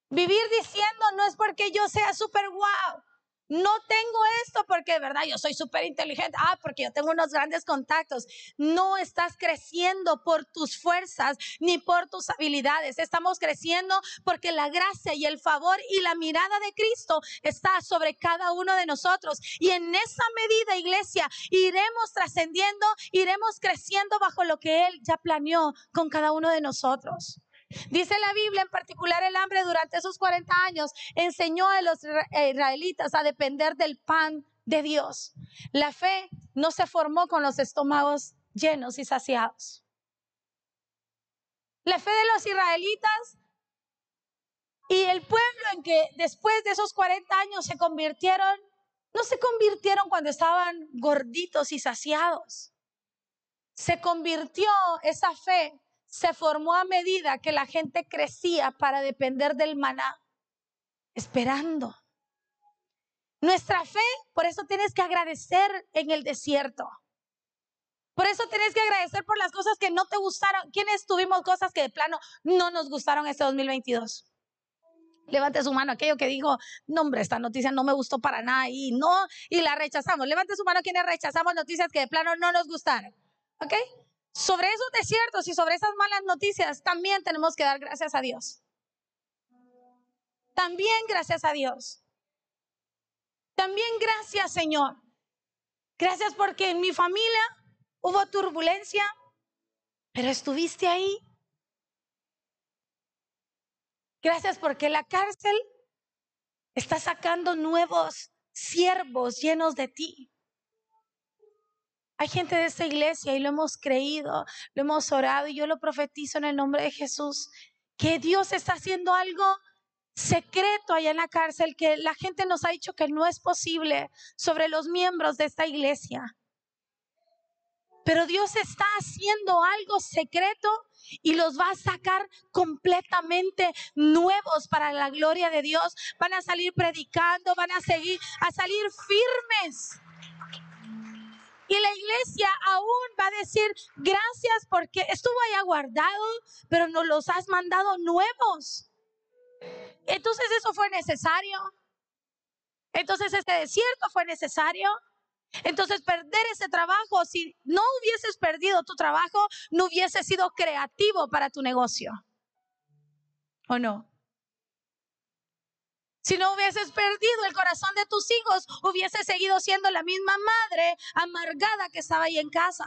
Vivir diciendo no es porque yo sea súper guau. No tengo esto porque de verdad yo soy súper inteligente. Ah, porque yo tengo unos grandes contactos. No estás creciendo por tus fuerzas ni por tus habilidades. Estamos creciendo porque la gracia y el favor y la mirada de Cristo está sobre cada uno de nosotros. Y en esa medida, iglesia, iremos trascendiendo, iremos creciendo bajo lo que Él ya planeó con cada uno de nosotros. Dice la Biblia, en particular el hambre durante esos 40 años, enseñó a los israelitas a depender del pan de Dios. La fe no se formó con los estómagos llenos y saciados. La fe de los israelitas y el pueblo en que después de esos 40 años se convirtieron, no se convirtieron cuando estaban gorditos y saciados. Se convirtió esa fe se formó a medida que la gente crecía para depender del maná, esperando. Nuestra fe, por eso tienes que agradecer en el desierto. Por eso tienes que agradecer por las cosas que no te gustaron. ¿Quiénes tuvimos cosas que de plano no nos gustaron este 2022? Levante su mano aquello que dijo, no hombre, esta noticia no me gustó para nada y no, y la rechazamos. Levante su mano quienes rechazamos noticias que de plano no nos gustaron. ¿Ok? Sobre esos desiertos y sobre esas malas noticias también tenemos que dar gracias a Dios. También gracias a Dios. También gracias Señor. Gracias porque en mi familia hubo turbulencia, pero estuviste ahí. Gracias porque la cárcel está sacando nuevos siervos llenos de ti. Hay gente de esta iglesia y lo hemos creído, lo hemos orado y yo lo profetizo en el nombre de Jesús, que Dios está haciendo algo secreto allá en la cárcel, que la gente nos ha dicho que no es posible sobre los miembros de esta iglesia. Pero Dios está haciendo algo secreto y los va a sacar completamente nuevos para la gloria de Dios. Van a salir predicando, van a seguir a salir firmes. Y la iglesia aún va a decir gracias porque estuvo allá guardado, pero nos los has mandado nuevos. Entonces eso fue necesario. Entonces este desierto fue necesario. Entonces perder ese trabajo, si no hubieses perdido tu trabajo, no hubiese sido creativo para tu negocio. ¿O no? Si no hubieses perdido el corazón de tus hijos, hubieses seguido siendo la misma madre amargada que estaba ahí en casa.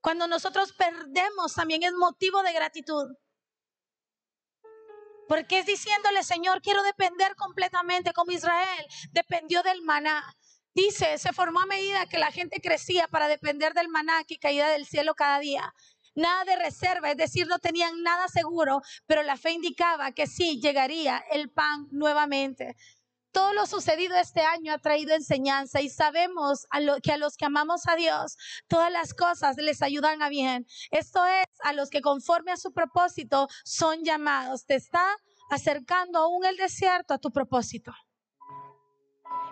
Cuando nosotros perdemos también es motivo de gratitud. Porque es diciéndole, Señor, quiero depender completamente como Israel dependió del maná. Dice, se formó a medida que la gente crecía para depender del maná que caía del cielo cada día nada de reserva, es decir, no tenían nada seguro, pero la fe indicaba que sí llegaría el pan nuevamente. Todo lo sucedido este año ha traído enseñanza y sabemos que a los que amamos a Dios, todas las cosas les ayudan a bien. Esto es a los que conforme a su propósito son llamados. Te está acercando aún el desierto a tu propósito.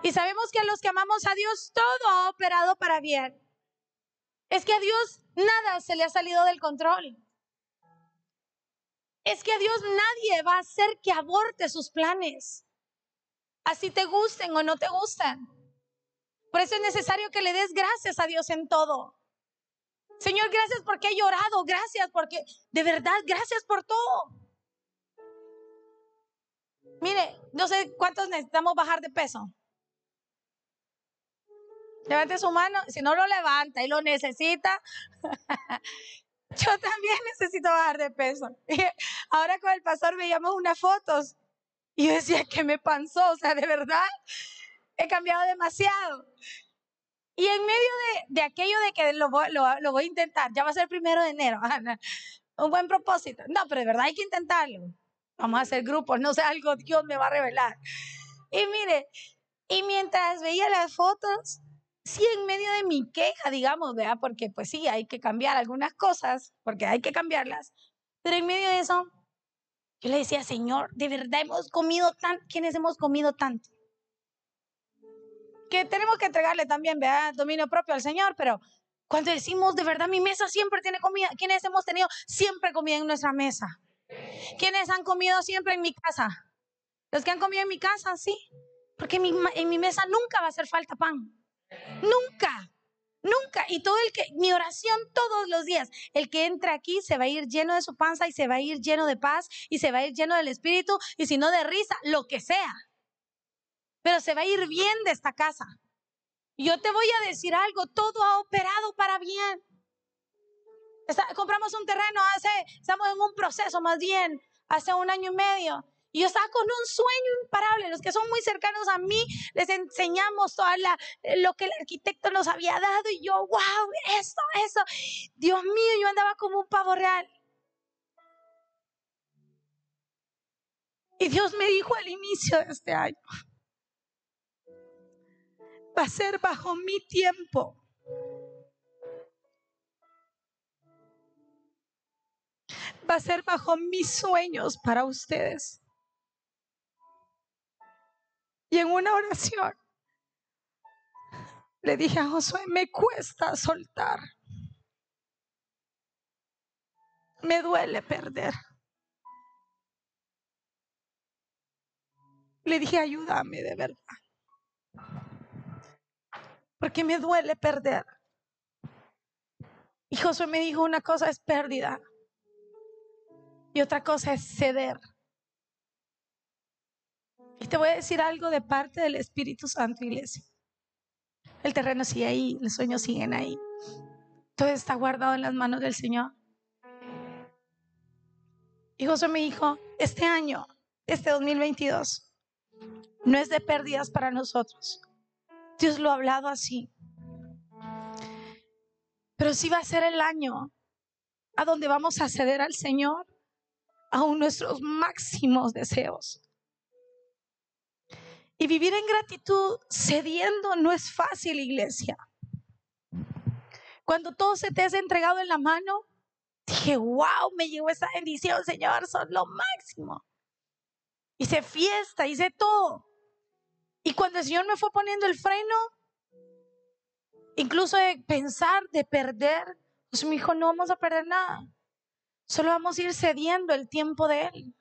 Y sabemos que a los que amamos a Dios, todo ha operado para bien. Es que a Dios nada se le ha salido del control. Es que a Dios nadie va a hacer que aborte sus planes. Así te gusten o no te gustan. Por eso es necesario que le des gracias a Dios en todo. Señor, gracias porque he llorado. Gracias porque, de verdad, gracias por todo. Mire, no sé cuántos necesitamos bajar de peso. Levante su mano. Si no lo levanta y lo necesita, yo también necesito bajar de peso. ahora con el pastor veíamos unas fotos y yo decía, que me pasó? O sea, de verdad, he cambiado demasiado. Y en medio de, aquello de que lo, lo, voy a intentar, ya va a ser primero de enero, un buen propósito. No, pero de verdad hay que intentarlo. Vamos a hacer grupos, no sé, algo Dios me va a revelar. Y mire, y mientras veía las fotos, sí en medio de mi queja, digamos, ¿verdad? Porque pues sí, hay que cambiar algunas cosas, porque hay que cambiarlas, pero en medio de eso, yo le decía, Señor, de verdad hemos comido tanto, ¿quiénes hemos comido tanto? Que tenemos que entregarle también, ¿verdad? Dominio propio al Señor, pero cuando decimos, de verdad, mi mesa siempre tiene comida, ¿quiénes hemos tenido siempre comida en nuestra mesa? ¿Quiénes han comido siempre en mi casa? Los que han comido en mi casa, sí, porque en mi mesa nunca va a hacer falta pan. Nunca, nunca. Y todo el que, mi oración todos los días, el que entra aquí se va a ir lleno de su panza y se va a ir lleno de paz y se va a ir lleno del espíritu y si no de risa, lo que sea. Pero se va a ir bien de esta casa. Yo te voy a decir algo, todo ha operado para bien. compramos un terreno hace, estamos en un proceso más bien, hace un año y medio. Y yo estaba con un sueño imparable. Los que son muy cercanos a mí, les enseñamos todo lo que el arquitecto nos había dado. Y yo, wow, esto, eso. Dios mío, yo andaba como un pavo real. Y Dios me dijo al inicio de este año, va a ser bajo mi tiempo. va a ser bajo mis sueños para ustedes. Y en una oración le dije a Josué, me cuesta soltar. Me duele perder. Le dije, ayúdame de verdad. Porque me duele perder. Y Josué me dijo, una cosa es pérdida y otra cosa es ceder. Y te voy a decir algo de parte del Espíritu Santo, iglesia. El terreno sigue ahí, los sueños siguen ahí. Todo está guardado en las manos del Señor. Y Josué me dijo, este año, este 2022, no es de pérdidas para nosotros. Dios lo ha hablado así. Pero sí va a ser el año a donde vamos a ceder al Señor aún nuestros máximos deseos. Y vivir en gratitud cediendo no es fácil, iglesia. Cuando todo se te ha entregado en la mano, dije, wow, me llegó esa bendición, Señor, son lo máximo. Hice fiesta, hice todo. Y cuando el Señor me fue poniendo el freno, incluso de pensar, de perder, pues me dijo, no vamos a perder nada. Solo vamos a ir cediendo el tiempo de Él.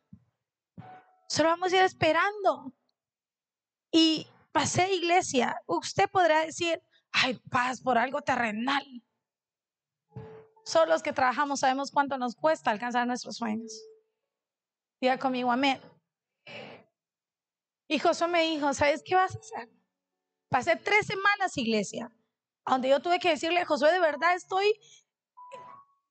Solo vamos a ir esperando. Y pasé iglesia. Usted podrá decir, ay, paz por algo terrenal. Solo los que trabajamos sabemos cuánto nos cuesta alcanzar nuestros sueños. Diga conmigo, amén. Y Josué me dijo, ¿sabes qué vas a hacer? Pasé tres semanas, iglesia, donde yo tuve que decirle, Josué, de verdad estoy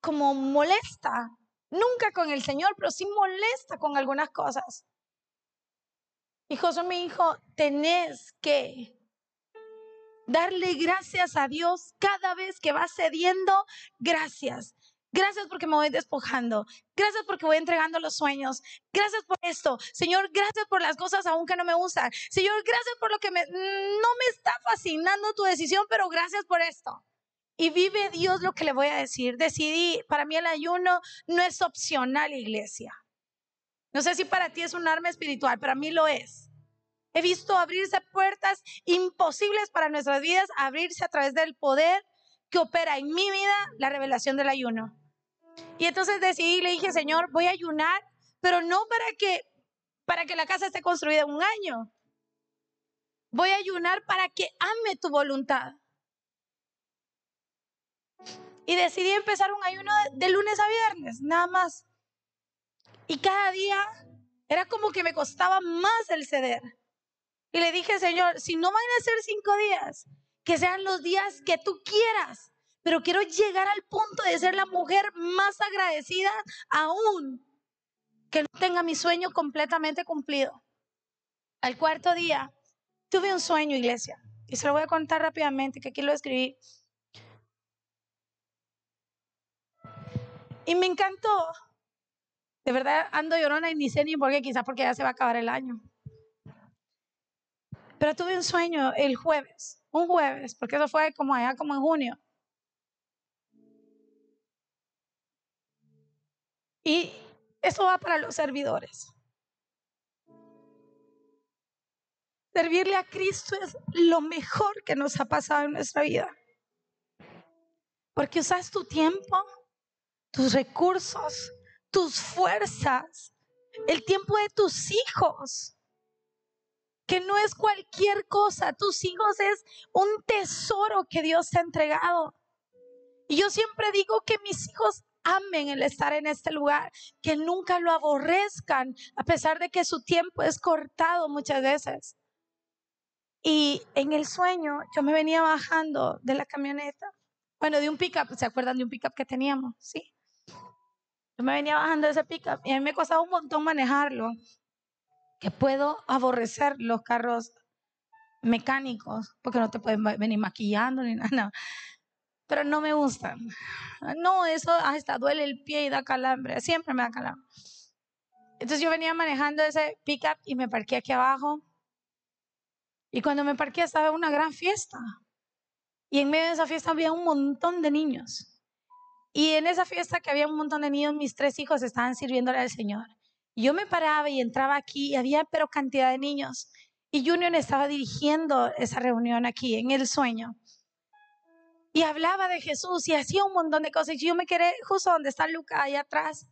como molesta. Nunca con el Señor, pero sí molesta con algunas cosas. Y Josué me dijo, tenés que darle gracias a Dios cada vez que vas cediendo, gracias. Gracias porque me voy despojando. Gracias porque voy entregando los sueños. Gracias por esto. Señor, gracias por las cosas aún que no me gustan. Señor, gracias por lo que me, no me está fascinando tu decisión, pero gracias por esto. Y vive Dios lo que le voy a decir. Decidí, para mí el ayuno no es opcional, iglesia. No sé si para ti es un arma espiritual, para mí lo es. He visto abrirse puertas imposibles para nuestras vidas, abrirse a través del poder que opera en mi vida la revelación del ayuno. Y entonces decidí, le dije, Señor, voy a ayunar, pero no para que, para que la casa esté construida un año. Voy a ayunar para que ame tu voluntad. Y decidí empezar un ayuno de, lunes a viernes, nada más. Y cada día era como que me costaba más el ceder. Y le dije, Señor, si no van a ser cinco días, que sean los días que tú quieras pero quiero llegar al punto de ser la mujer más agradecida aún que no tenga mi sueño completamente cumplido. Al cuarto día tuve un sueño, iglesia, y se lo voy a contar rápidamente, que aquí lo escribí. Y me encantó. De verdad ando llorona y ni sé ni por qué, quizás porque ya se va a acabar el año. Pero tuve un sueño el jueves, un jueves, porque eso fue como allá como en junio. Y eso va para los servidores. Servirle a Cristo es lo mejor que nos ha pasado en nuestra vida. Porque usas tu tiempo, tus recursos, tus fuerzas, el tiempo de tus hijos, que no es cualquier cosa. Tus hijos es un tesoro que Dios te ha entregado. Y yo siempre digo que mis hijos amen el estar en este lugar, que nunca lo aborrezcan, a pesar de que su tiempo es cortado muchas veces. Y en el sueño yo me venía bajando de la camioneta, bueno, de un pickup, ¿se acuerdan de un pickup que teníamos? Sí. Yo me venía bajando de ese pickup y a mí me costaba un montón manejarlo, que puedo aborrecer los carros mecánicos, porque no te pueden venir maquillando ni nada pero no me gustan. No, eso hasta duele el pie y da calambre, siempre me da calambre. Entonces yo venía manejando ese pickup y me parqué aquí abajo. Y cuando me parqué estaba una gran fiesta. Y en medio de esa fiesta había un montón de niños. Y en esa fiesta que había un montón de niños, mis tres hijos estaban sirviéndole al Señor. Yo me paraba y entraba aquí y había pero cantidad de niños. Y Junior estaba dirigiendo esa reunión aquí en el sueño. Y hablaba de Jesús y hacía un montón de cosas. Y yo me quedé justo donde está Luca, ahí atrás.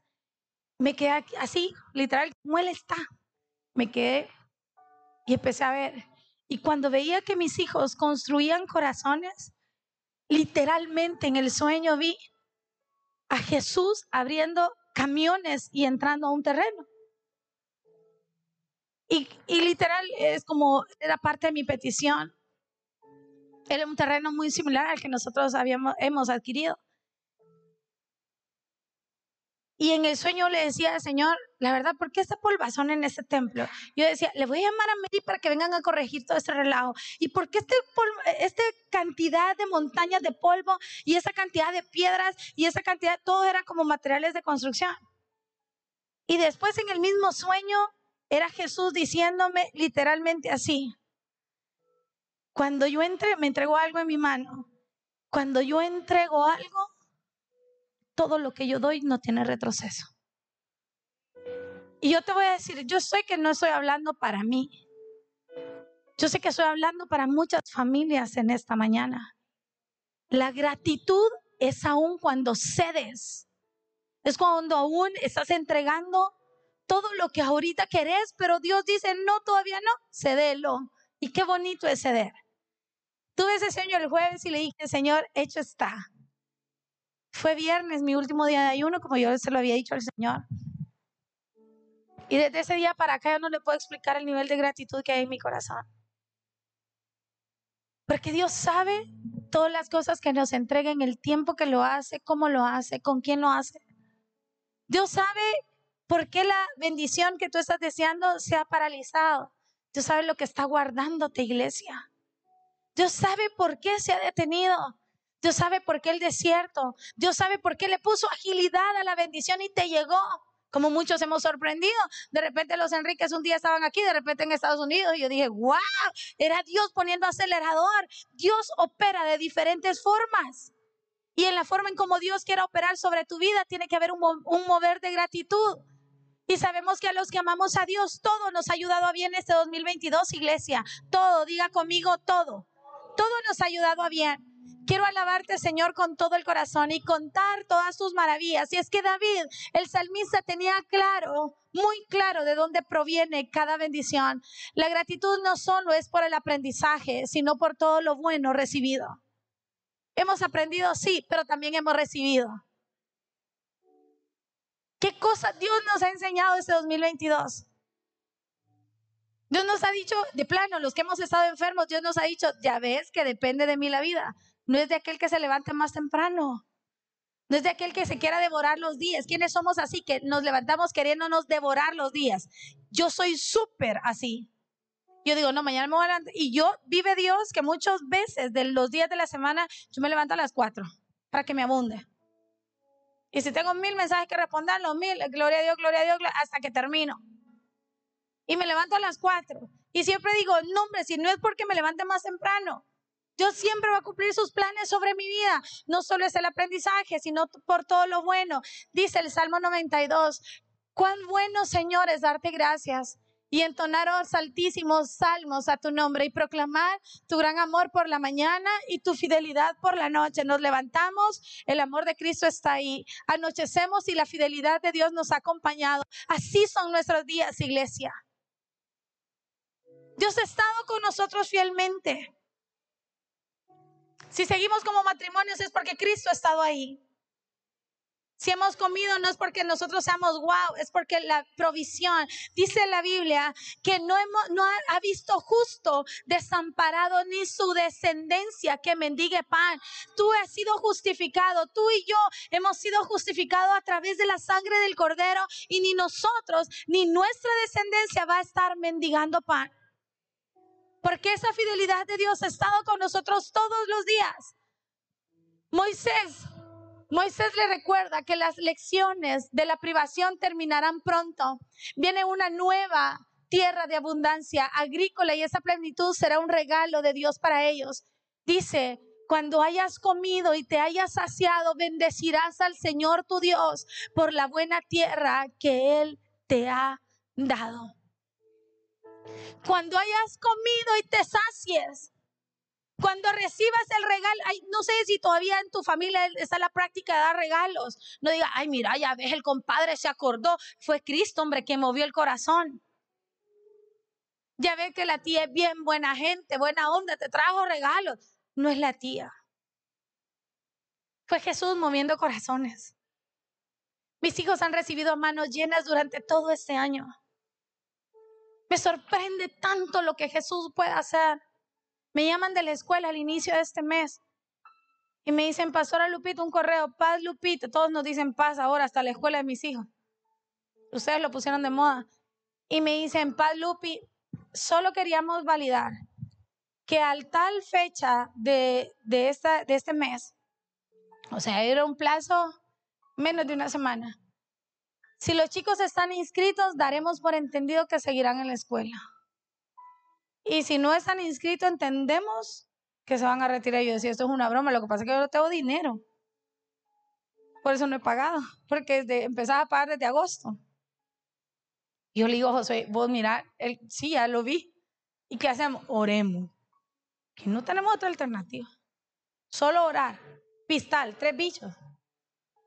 Me quedé así, literal, como él está. Me quedé y empecé a ver. Y cuando veía que mis hijos construían corazones, literalmente en el sueño vi a Jesús abriendo camiones y entrando a un terreno. Y, literal es como era parte de mi petición. Era un terreno muy similar al que nosotros habíamos, hemos adquirido. Y en el sueño le decía, Señor, la verdad, ¿por qué esta polvazón en este templo? Yo decía, le voy a llamar a Mary para que vengan a corregir todo este relajo. ¿Y por qué este esta cantidad de montañas de polvo y esa cantidad de piedras y esa cantidad, todo era como materiales de construcción? Y después en el mismo sueño era Jesús diciéndome literalmente así. Cuando yo entre, me entregó algo en mi mano. Cuando yo entrego algo, todo lo que yo doy no tiene retroceso. Y yo te voy a decir, yo sé que no estoy hablando para mí. Yo sé que estoy hablando para muchas familias en esta mañana. La gratitud es aún cuando cedes es cuando aún estás entregando todo lo que ahorita querés, pero Dios dice, no, todavía no, cedelo. Y qué bonito es ceder. Tuve ese sueño el jueves y le dije, Señor, hecho está. Fue viernes, mi último día de ayuno, como yo se lo había dicho al Señor. Y desde ese día para acá yo no le puedo explicar el nivel de gratitud que hay en mi corazón. Porque Dios sabe todas las cosas que nos entrega en el tiempo que lo hace, cómo lo hace, con quién lo hace. Dios sabe por qué la bendición que tú estás deseando se ha paralizado. Dios sabe lo que está guardándote, iglesia. Dios sabe por qué se ha detenido. Dios sabe por qué el desierto. Dios sabe por qué le puso agilidad a la bendición y te llegó. Como muchos hemos sorprendido. De repente los Enriques un día estaban aquí, de repente en Estados Unidos. Y yo dije, wow, era Dios poniendo acelerador. Dios opera de diferentes formas. Y en la forma en como Dios quiera operar sobre tu vida, tiene que haber un, mover de gratitud. Y sabemos que a los que amamos a Dios, todo nos ha ayudado a bien este 2022, iglesia. Todo, diga conmigo, todo. Todo nos ha ayudado a bien. Quiero alabarte, Señor, con todo el corazón y contar todas tus maravillas. Y es que David, el salmista, tenía claro, muy claro de dónde proviene cada bendición. La gratitud no solo es por el aprendizaje, sino por todo lo bueno recibido. Hemos aprendido, sí, pero también hemos recibido. ¿Qué cosa Dios nos ha enseñado este 2022? Dios nos ha dicho, de plano, los que hemos estado enfermos, Dios nos ha dicho, ya ves que depende de mí la vida. No es de aquel que se levante más temprano. No es de aquel que se quiera devorar los días. ¿Quiénes somos así que nos levantamos queriéndonos devorar los días? Yo soy súper así. Yo digo, no, mañana me voy a. Y yo, vive Dios, que muchas veces de los días de la semana, yo me levanto a las cuatro para que me abunde. Y si tengo mil mensajes que responder, los mil, gloria a Dios, gloria a Dios, hasta que termino. Y me levanto a las cuatro. Y siempre digo, no, hombre, si no es porque me levante más temprano. Dios siempre va a cumplir sus planes sobre mi vida. No solo es el aprendizaje, sino por todo lo bueno. Dice el Salmo 92, cuán bueno, Señor, es darte gracias y entonar altísimos salmos a tu nombre y proclamar tu gran amor por la mañana y tu fidelidad por la noche. Nos levantamos, el amor de Cristo está ahí. Anochecemos y la fidelidad de Dios nos ha acompañado. Así son nuestros días, iglesia. Dios ha estado con nosotros fielmente. Si seguimos como matrimonios es porque Cristo ha estado ahí. Si hemos comido no es porque nosotros seamos wow, es porque la provisión. Dice la Biblia que no, no ha, visto justo desamparado ni su descendencia que mendigue pan. Tú has sido justificado, tú y yo hemos sido justificados a través de la sangre del cordero y ni nosotros ni nuestra descendencia va a estar mendigando pan. Porque esa fidelidad de Dios ha estado con nosotros todos los días. Moisés Moisés le recuerda que las lecciones de la privación terminarán pronto. Viene una nueva tierra de abundancia agrícola y esa plenitud será un regalo de Dios para ellos. Dice, Cuando hayas comido y te hayas saciado, bendecirás al Señor tu Dios por la buena tierra que Él te ha dado. Cuando hayas comido y te sacies, cuando recibas el regalo, no sé si todavía en tu familia está la práctica de dar regalos. No diga, ay, mira, ya ves, el compadre se acordó. Fue Cristo, hombre, que movió el corazón. Ya ves que la tía es bien buena gente, buena onda, te trajo regalos. No es la tía. Fue Jesús moviendo corazones. Mis hijos han recibido manos llenas durante todo este año. Me sorprende tanto lo que Jesús puede hacer. Me llaman de la escuela al inicio de este mes y me dicen, Pastora Lupita, un correo, paz Lupita. Todos nos dicen paz ahora, hasta la escuela de mis hijos. Ustedes lo pusieron de moda. Y me dicen, paz Lupi, solo queríamos validar que al tal fecha de, de, esta, de este mes, o sea, era un plazo menos de una semana. Si los chicos están inscritos, daremos por entendido que seguirán en la escuela. Y si no están inscritos, entendemos que se van a retirar. Yo decía, esto es una broma, lo que pasa es que yo no tengo dinero. Por eso no he pagado, porque empezaba a pagar desde agosto. Yo le digo, José, vos mira, él, sí, ya lo vi. ¿Y qué hacemos? Oremos. Que no tenemos otra alternativa. Solo orar. Pistal, tres bichos.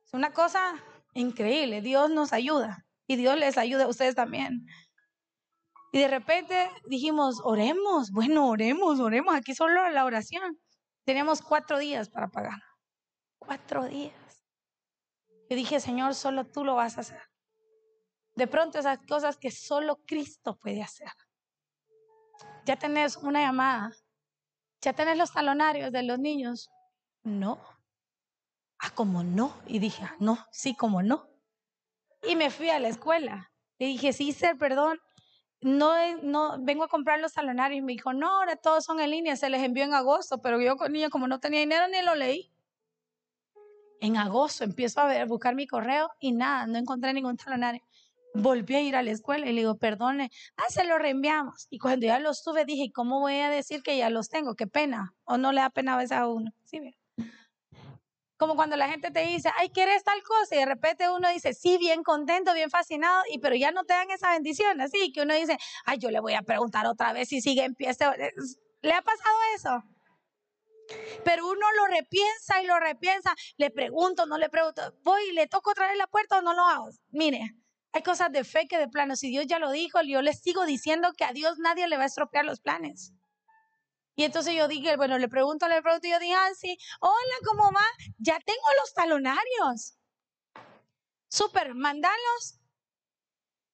Es una cosa increíble. Dios nos ayuda. Y Dios les ayuda a ustedes también. Y de repente dijimos, oremos, bueno, oremos, oremos, aquí solo la oración. Teníamos cuatro días para pagar. Cuatro días. Y dije, Señor, solo tú lo vas a hacer. De pronto esas cosas que solo Cristo puede hacer. Ya tenés una llamada. Ya tenés los talonarios de los niños. No. Ah, como no. Y dije, ah, no, sí, como no. Y me fui a la escuela. Y dije, sí, ser perdón no, no, vengo a comprar los talonarios. Y me dijo, no, ahora todos son en línea, se les envió en agosto, pero yo niña como no tenía dinero ni lo leí. En agosto empiezo a buscar mi correo y nada, no encontré ningún talonario. Volví a ir a la escuela y le digo, perdone, ah, se lo reenviamos. Y cuando ya los tuve, dije, ¿cómo voy a decir que ya los tengo? Qué pena. O no le da pena a veces a uno. Sí, como cuando la gente te dice, ay, ¿quieres tal cosa? Y de repente uno dice, sí, bien contento, bien fascinado, y pero ya no te dan esa bendición. Así que uno dice, ay, yo le voy a preguntar otra vez si sigue en pie. Este ¿Le ha pasado eso? Pero uno lo repiensa y lo repiensa. Le pregunto, no le pregunto, voy y le toco otra vez la puerta o no lo hago. Mire, hay cosas de fe que de plano, si Dios ya lo dijo, yo le sigo diciendo que a Dios nadie le va a estropear los planes. Y entonces yo dije, bueno, le pregunto, le pregunto, y yo dije, ah, sí, hola, ¿cómo va? Ya tengo los talonarios. Súper, mandalos.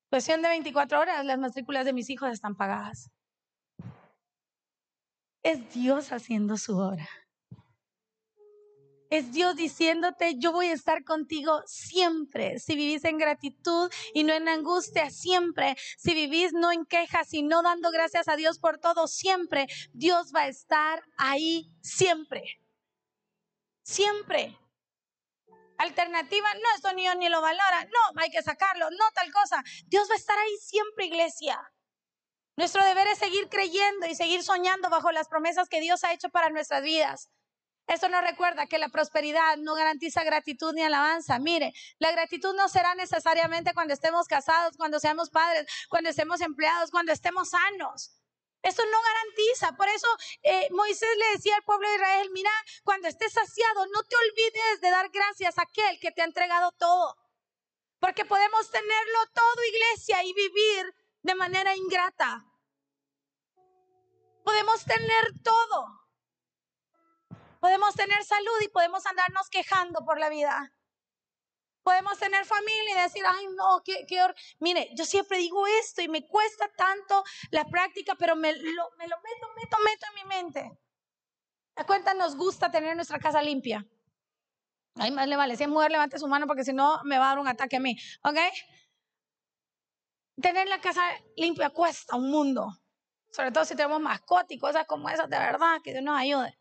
Cuestión de 24 horas, las matrículas de mis hijos están pagadas. Es Dios haciendo su obra. Es Dios diciéndote, yo voy a estar contigo siempre. Si vivís en gratitud y no en angustia, siempre. Si vivís no en quejas y no dando gracias a Dios por todo, siempre. Dios va a estar ahí siempre. Siempre. Alternativa, no, esto ni ni lo valora. No, hay que sacarlo. No, tal cosa. Dios va a estar ahí siempre, iglesia. Nuestro deber es seguir creyendo y seguir soñando bajo las promesas que Dios ha hecho para nuestras vidas. Eso nos recuerda que la prosperidad no garantiza gratitud ni alabanza. Mire, la gratitud no será necesariamente cuando estemos casados, cuando seamos padres, cuando estemos empleados, cuando estemos sanos. Eso no garantiza. Por eso eh, Moisés le decía al pueblo de Israel, mira, cuando estés saciado, no te olvides de dar gracias a aquel que te ha entregado todo. Porque podemos tenerlo todo, iglesia, y vivir de manera ingrata. Podemos tener todo. Podemos tener salud y podemos andarnos quejando por la vida. Podemos tener familia y decir, ay, no, qué, qué Mire, yo siempre digo esto y me cuesta tanto la práctica, pero me lo, me lo meto, meto, meto en mi mente. ¿A cuenta nos gusta tener nuestra casa limpia? Ay, más le vale, si es mujer, levante su mano porque si no me va a dar un ataque a mí, ¿ok? Tener la casa limpia cuesta un mundo, sobre todo si tenemos mascotas y cosas como esas, de verdad, que Dios nos ayude.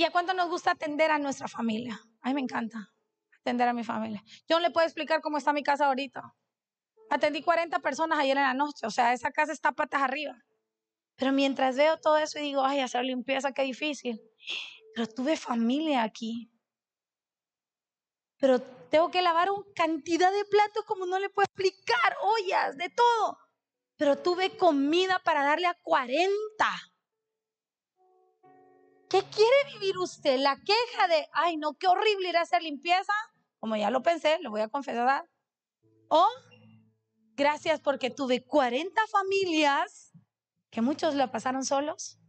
¿Y a cuánto nos gusta atender a nuestra familia? A mí me encanta atender a mi familia. Yo no le puedo explicar cómo está mi casa ahorita. Atendí 40 personas ayer en la noche, o sea, esa casa está patas arriba. Pero mientras veo todo eso y digo, ay, hacer limpieza, qué difícil. pero tuve familia aquí. Pero tengo que lavar una cantidad de platos como no le puedo explicar, ollas, de todo. Pero tuve comida para darle a 40. ¿Qué quiere vivir usted? La queja de, ay, no, qué horrible ir a hacer limpieza. Como ya lo pensé, lo voy a confesar. O, gracias porque tuve 40 familias que muchos lo pasaron solos.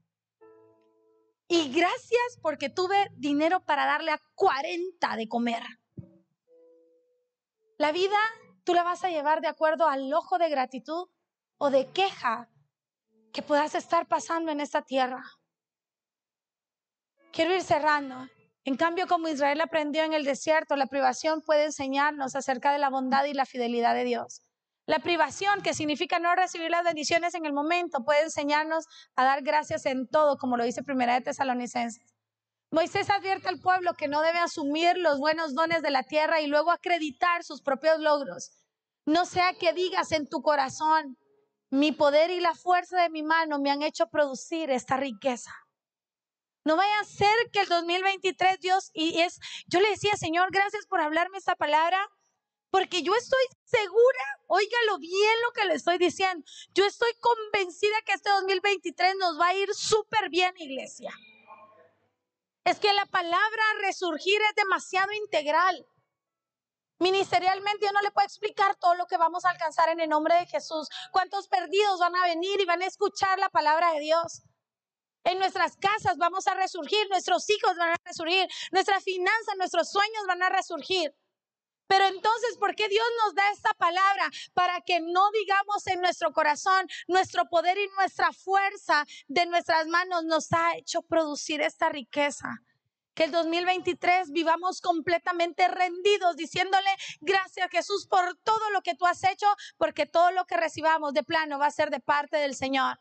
Y gracias porque tuve dinero para darle a 40 de comer. La vida tú la vas a llevar de acuerdo al ojo de gratitud o de queja que puedas estar pasando en esta tierra. Quiero ir cerrando. En cambio, como Israel aprendió en el desierto, la privación puede enseñarnos acerca de la bondad y la fidelidad de Dios. La privación, que significa no recibir las bendiciones en el momento, puede enseñarnos a dar gracias en todo, como lo dice Primera de Tesalonicenses. Moisés advierte al pueblo que no debe asumir los buenos dones de la tierra y luego acreditar sus propios logros. No sea que digas en tu corazón, mi poder y la fuerza de mi mano me han hecho producir esta riqueza. No vaya a ser que el 2023 Dios, y es, yo le decía, Señor, gracias por hablarme esta palabra, porque yo estoy segura, óigalo bien lo que le estoy diciendo, yo estoy convencida que este 2023 nos va a ir súper bien, iglesia. Es que la palabra resurgir es demasiado integral. Ministerialmente yo no le puedo explicar todo lo que vamos a alcanzar en el nombre de Jesús. Cuántos perdidos van a venir y van a escuchar la palabra de Dios. En nuestras casas vamos a resurgir, nuestros hijos van a resurgir, nuestras finanzas, nuestros sueños van a resurgir. Pero entonces, ¿por qué Dios nos da esta palabra? Para que no digamos en nuestro corazón, nuestro poder y nuestra fuerza de nuestras manos nos ha hecho producir esta riqueza. Que el 2023 vivamos completamente rendidos, diciéndole gracias Jesús por todo lo que tú has hecho, porque todo lo que recibamos de plano va a ser de parte del Señor.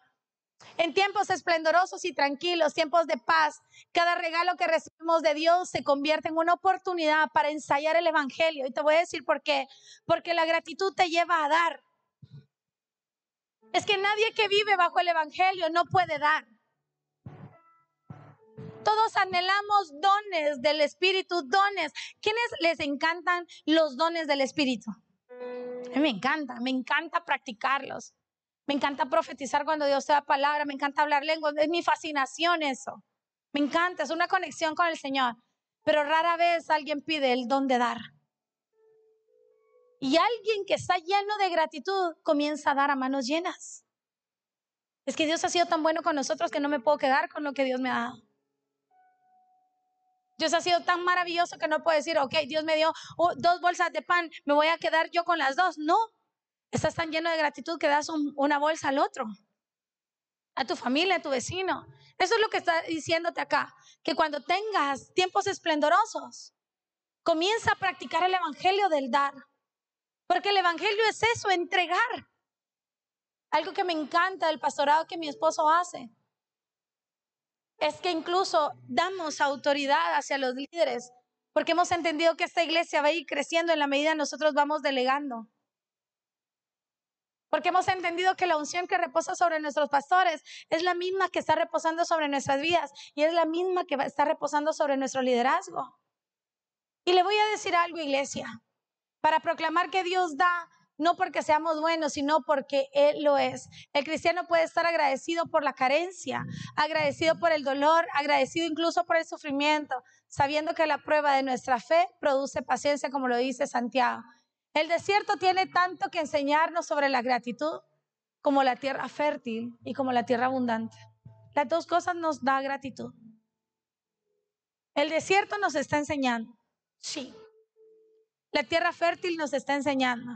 En tiempos esplendorosos y tranquilos, tiempos de paz, cada regalo que recibimos de Dios se convierte en una oportunidad para ensayar el Evangelio. Y te voy a decir por qué. Porque la gratitud te lleva a dar. Es que nadie que vive bajo el Evangelio no puede dar. Todos anhelamos dones del Espíritu, dones. ¿Quiénes les encantan los dones del Espíritu? A mí me encanta, me encanta practicarlos. Me encanta profetizar cuando Dios te da palabra, me encanta hablar lenguas, es mi fascinación eso. Me encanta, es una conexión con el Señor. Pero rara vez alguien pide el don de dar. Y alguien que está lleno de gratitud comienza a dar a manos llenas. Es que Dios ha sido tan bueno con nosotros que no me puedo quedar con lo que Dios me ha dado. Dios ha sido tan maravilloso que no puedo decir, ok, Dios me dio dos bolsas de pan, me voy a quedar yo con las dos. No, Estás tan lleno de gratitud que das una bolsa al otro, a tu familia, a tu vecino. Eso es lo que está diciéndote acá, que cuando tengas tiempos esplendorosos, comienza a practicar el Evangelio del dar. Porque el Evangelio es eso, entregar. Algo que me encanta del pastorado que mi esposo hace es que incluso damos autoridad hacia los líderes, porque hemos entendido que esta iglesia va a ir creciendo en la medida que nosotros vamos delegando. Porque hemos entendido que la unción que reposa sobre nuestros pastores es la misma que está reposando sobre nuestras vidas y es la misma que está reposando sobre nuestro liderazgo. Y le voy a decir algo, iglesia, para proclamar que Dios da, no porque seamos buenos, sino porque Él lo es. El cristiano puede estar agradecido por la carencia, agradecido por el dolor, agradecido incluso por el sufrimiento, sabiendo que la prueba de nuestra fe produce paciencia, como lo dice Santiago. El desierto tiene tanto que enseñarnos sobre la gratitud como la tierra fértil y como la tierra abundante. Las dos cosas nos da gratitud. El desierto nos está enseñando, sí. La tierra fértil nos está enseñando.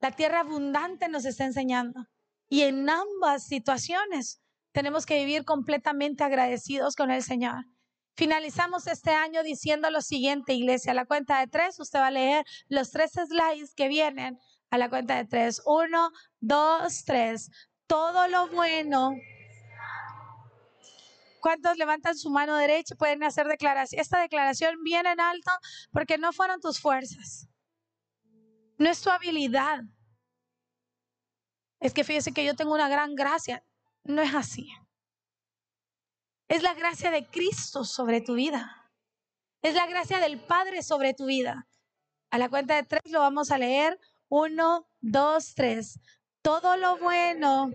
La tierra abundante nos está enseñando. Y en ambas situaciones tenemos que vivir completamente agradecidos con el Señor. Finalizamos este año diciendo lo siguiente, iglesia. A la cuenta de tres, usted va a leer los tres slides que vienen. A la cuenta de tres. Uno, dos, tres. Todo lo bueno. ¿Cuántos levantan su mano derecha y pueden hacer declaración? Esta declaración viene en alto porque no fueron tus fuerzas. No es tu habilidad. Es que fíjese que yo tengo una gran gracia. No es así. Es la gracia de Cristo sobre tu vida. Es la gracia del Padre sobre tu vida. A la cuenta de tres lo vamos a leer. Uno, dos, tres. Todo lo bueno.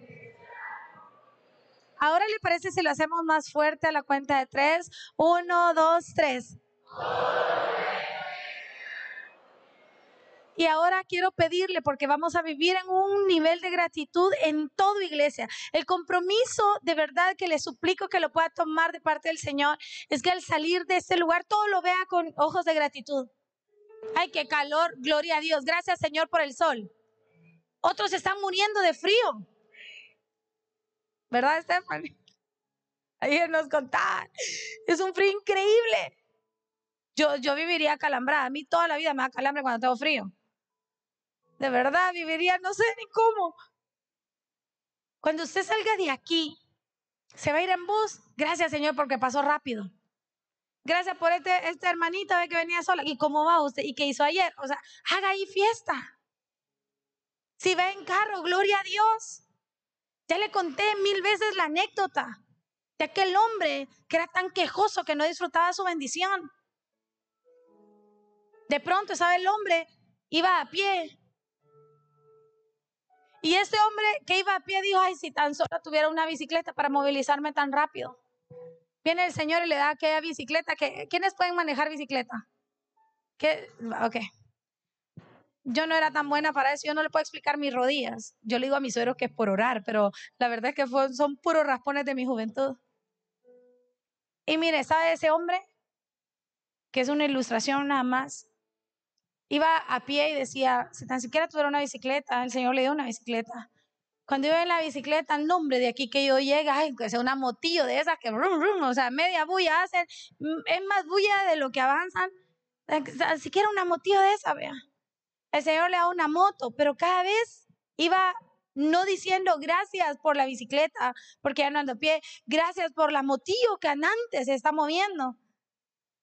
Ahora le parece si lo hacemos más fuerte a la cuenta de tres. Uno, dos, tres. Y ahora quiero pedirle, porque vamos a vivir en un nivel de gratitud en toda iglesia. El compromiso de verdad que le suplico que lo pueda tomar de parte del Señor es que al salir de este lugar todo lo vea con ojos de gratitud. Ay, qué calor, gloria a Dios. Gracias Señor por el sol. Otros están muriendo de frío. ¿Verdad, Stephanie? Ayer nos contaban. Es un frío increíble. Yo, yo viviría calambrada. A mí toda la vida me da calambre cuando tengo frío. De verdad, viviría, no sé ni cómo. Cuando usted salga de aquí, se va a ir en bus. Gracias, Señor, porque pasó rápido. Gracias por este, esta hermanita que venía sola. ¿Y cómo va usted? ¿Y qué hizo ayer? O sea, haga ahí fiesta. Si va en carro, gloria a Dios. Ya le conté mil veces la anécdota de aquel hombre que era tan quejoso que no disfrutaba su bendición. De pronto, ¿sabe? El hombre iba a pie y este hombre que iba a pie dijo, ay, si tan solo tuviera una bicicleta para movilizarme tan rápido. Viene el Señor y le da aquella bicicleta. Que, ¿Quiénes pueden manejar bicicleta? ¿Qué? Ok. Yo no era tan buena para eso, yo no le puedo explicar mis rodillas. Yo le digo a mis suegros que es por orar, pero la verdad es que son puros raspones de mi juventud. Y mire, ¿sabe ese hombre? Que es una ilustración nada más iba a pie y decía, si tan siquiera tuviera una bicicleta, el Señor le dio una bicicleta. Cuando iba en la bicicleta, el nombre de aquí que yo llega, ay, que sea una motillo de esas que, o sea, media bulla hacen, mm, es más bulla de lo que avanzan. Ni siquiera una motillo de esa, vea. El Señor le da una moto, pero cada vez iba no diciendo gracias por la bicicleta, porque ya no ando a pie, gracias por la motillo que antes se está moviendo.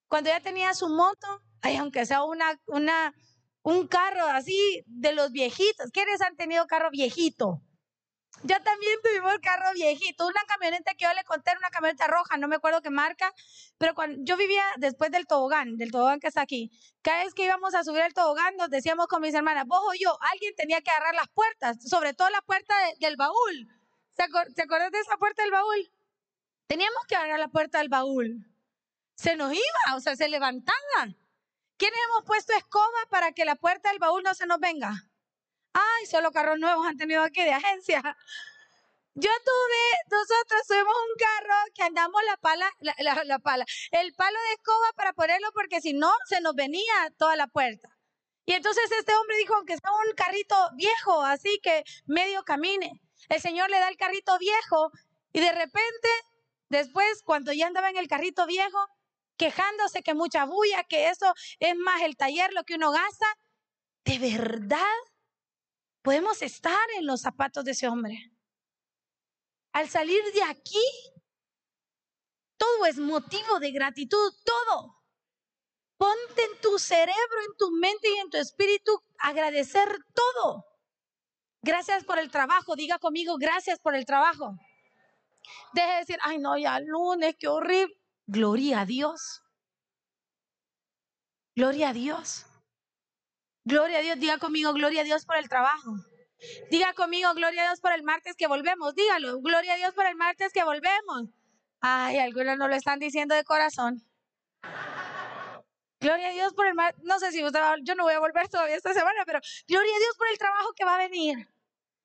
Cuando ya tenía su moto, ay, aunque sea una, una, un carro así de los viejitos. ¿Quiénes han tenido carro viejito? Yo también tuvimos carro viejito, una camioneta que yo le conté, una camioneta roja, no me acuerdo qué marca, pero cuando yo vivía después del tobogán, del tobogán que está aquí, cada vez que íbamos a subir el tobogán nos decíamos con mis hermanas, vos o yo, alguien tenía que agarrar las puertas, sobre todo la puerta del baúl. ¿Se, ¿Se acuerdan de esa puerta del baúl? Teníamos que agarrar la puerta del baúl. Se nos iba, o sea, se levantaba. ¿Quiénes hemos puesto escoba para que la puerta del baúl no se nos venga? Ay, solo carros nuevos han tenido aquí de agencia. Yo tuve, nosotros tuvimos un carro que andamos la pala, la, pala, el palo de escoba para ponerlo porque si no se nos venía toda la puerta. Y entonces este hombre dijo, aunque sea un carrito viejo, así que medio camine. El Señor le da el carrito viejo y de repente, después, cuando ya andaba en el carrito viejo, quejándose que mucha bulla, que eso es más el taller lo que uno gasta. ¿De verdad podemos estar en los zapatos de ese hombre? Al salir de aquí, todo es motivo de gratitud, todo. Ponte en tu cerebro, en tu mente y en tu espíritu agradecer todo. Gracias por el trabajo, diga conmigo, gracias por el trabajo. Deje de decir, ay no, ya lunes, qué horrible. Gloria a Dios. Gloria a Dios. Gloria a Dios. Diga conmigo, gloria a Dios por el trabajo. Diga conmigo, gloria a Dios por el martes que volvemos. Dígalo, gloria a Dios por el martes que volvemos. Ay, algunos no lo están diciendo de corazón. Gloria a Dios por el martes. No sé si usted yo no voy a volver todavía esta semana, pero gloria a Dios por el trabajo que va a venir.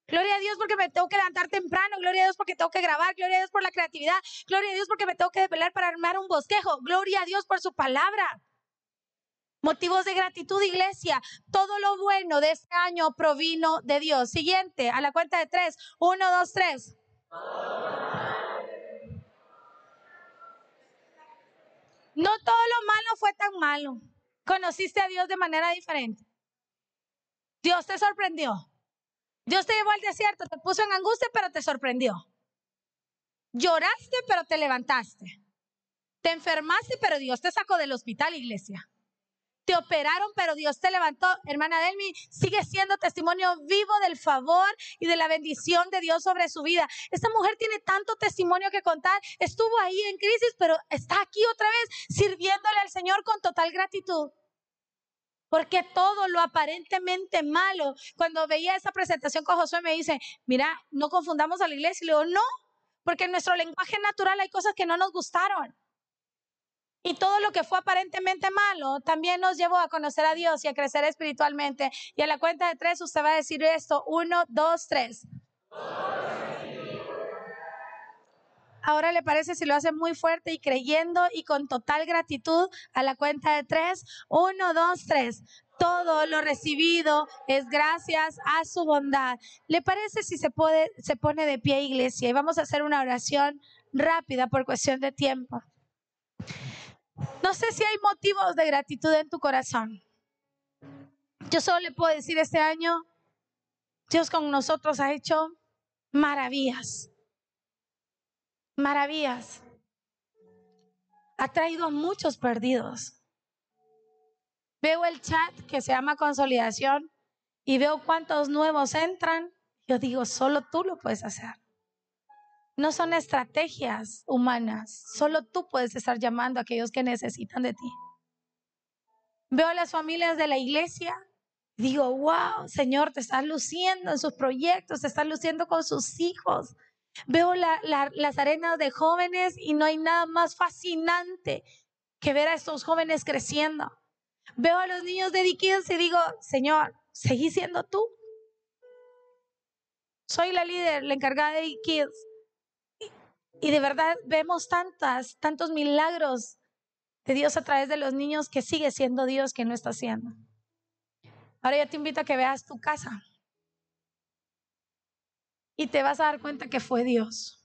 Gloria a Dios porque me tengo que levantar temprano. Gloria a Dios porque tengo que grabar. Gloria a Dios por la creatividad. Gloria a Dios porque me tengo que desvelar para armar un bosquejo. Gloria a Dios por su palabra. Motivos de gratitud, iglesia. Todo lo bueno de este año provino de Dios. Siguiente, a la cuenta de tres. Uno, dos, tres. No todo lo malo fue tan malo. Conociste a Dios de manera diferente. Dios te sorprendió. Dios te llevó al desierto, te puso en angustia, pero te sorprendió. Lloraste, pero te levantaste. Te enfermaste, pero Dios te sacó del hospital, iglesia. te operaron, pero Dios te levantó. Hermana Delmi, sigue siendo testimonio vivo del favor y de la bendición de Dios sobre su vida. Esta mujer tiene tanto testimonio que contar. Estuvo ahí en crisis, pero está aquí otra vez sirviéndole al Señor con total gratitud. Porque todo lo aparentemente malo, cuando veía esa presentación con Josué, me dice, mira, no confundamos a la iglesia. Y le digo, no, porque en nuestro lenguaje natural hay cosas que no nos gustaron. Y todo lo que fue aparentemente malo también nos llevó a conocer a Dios y a crecer espiritualmente. Y a la cuenta de tres usted va a decir esto. Uno, dos, tres. Ahora le parece si lo hace muy fuerte y creyendo y con total gratitud a la cuenta de tres. Uno, dos, tres. Todo lo recibido es gracias a su bondad. ¿Le parece si se, puede, se pone de pie, iglesia? Y vamos a hacer una oración rápida por cuestión de tiempo. No sé si hay motivos de gratitud en tu corazón. Yo solo le puedo decir este año, Dios con nosotros ha hecho maravillas. Maravillas. Ha traído muchos perdidos. Veo el chat que se llama consolidación y veo cuántos nuevos entran. Yo digo, solo tú lo puedes hacer. No son estrategias humanas, solo tú puedes estar llamando a aquellos que necesitan de ti. Veo a las familias de la iglesia, digo, wow, Señor, te estás luciendo en sus proyectos, te estás luciendo con sus hijos. Veo las arenas de jóvenes y no hay nada más fascinante que ver a estos jóvenes creciendo. Veo a los niños de Dickens y digo, Señor, seguí siendo tú. Soy la líder, la encargada de Dickens y de verdad vemos tantas, tantos milagros de Dios a través de los niños que sigue siendo Dios que no está haciendo. Ahora yo te invito a que veas tu casa y te vas a dar cuenta que fue Dios.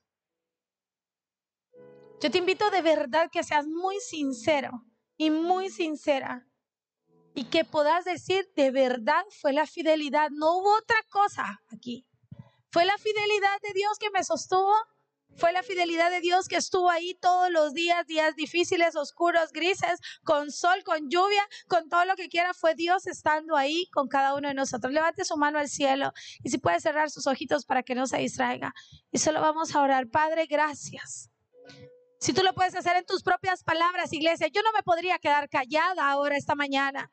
Yo te invito de verdad que seas muy sincero y muy sincera y que puedas decir de verdad fue la fidelidad, no hubo otra cosa aquí. Fue la fidelidad de Dios que me sostuvo fue la fidelidad de Dios que estuvo ahí todos los días, días difíciles, oscuros, grises, con sol, con lluvia, con todo lo que quiera. Fue Dios estando ahí con cada uno de nosotros. Levante su mano al cielo y si puede cerrar sus ojitos para que no se distraiga. Y solo vamos a orar. Padre, gracias. Si tú lo puedes hacer en tus propias palabras, iglesia, yo no me podría quedar callada ahora esta mañana.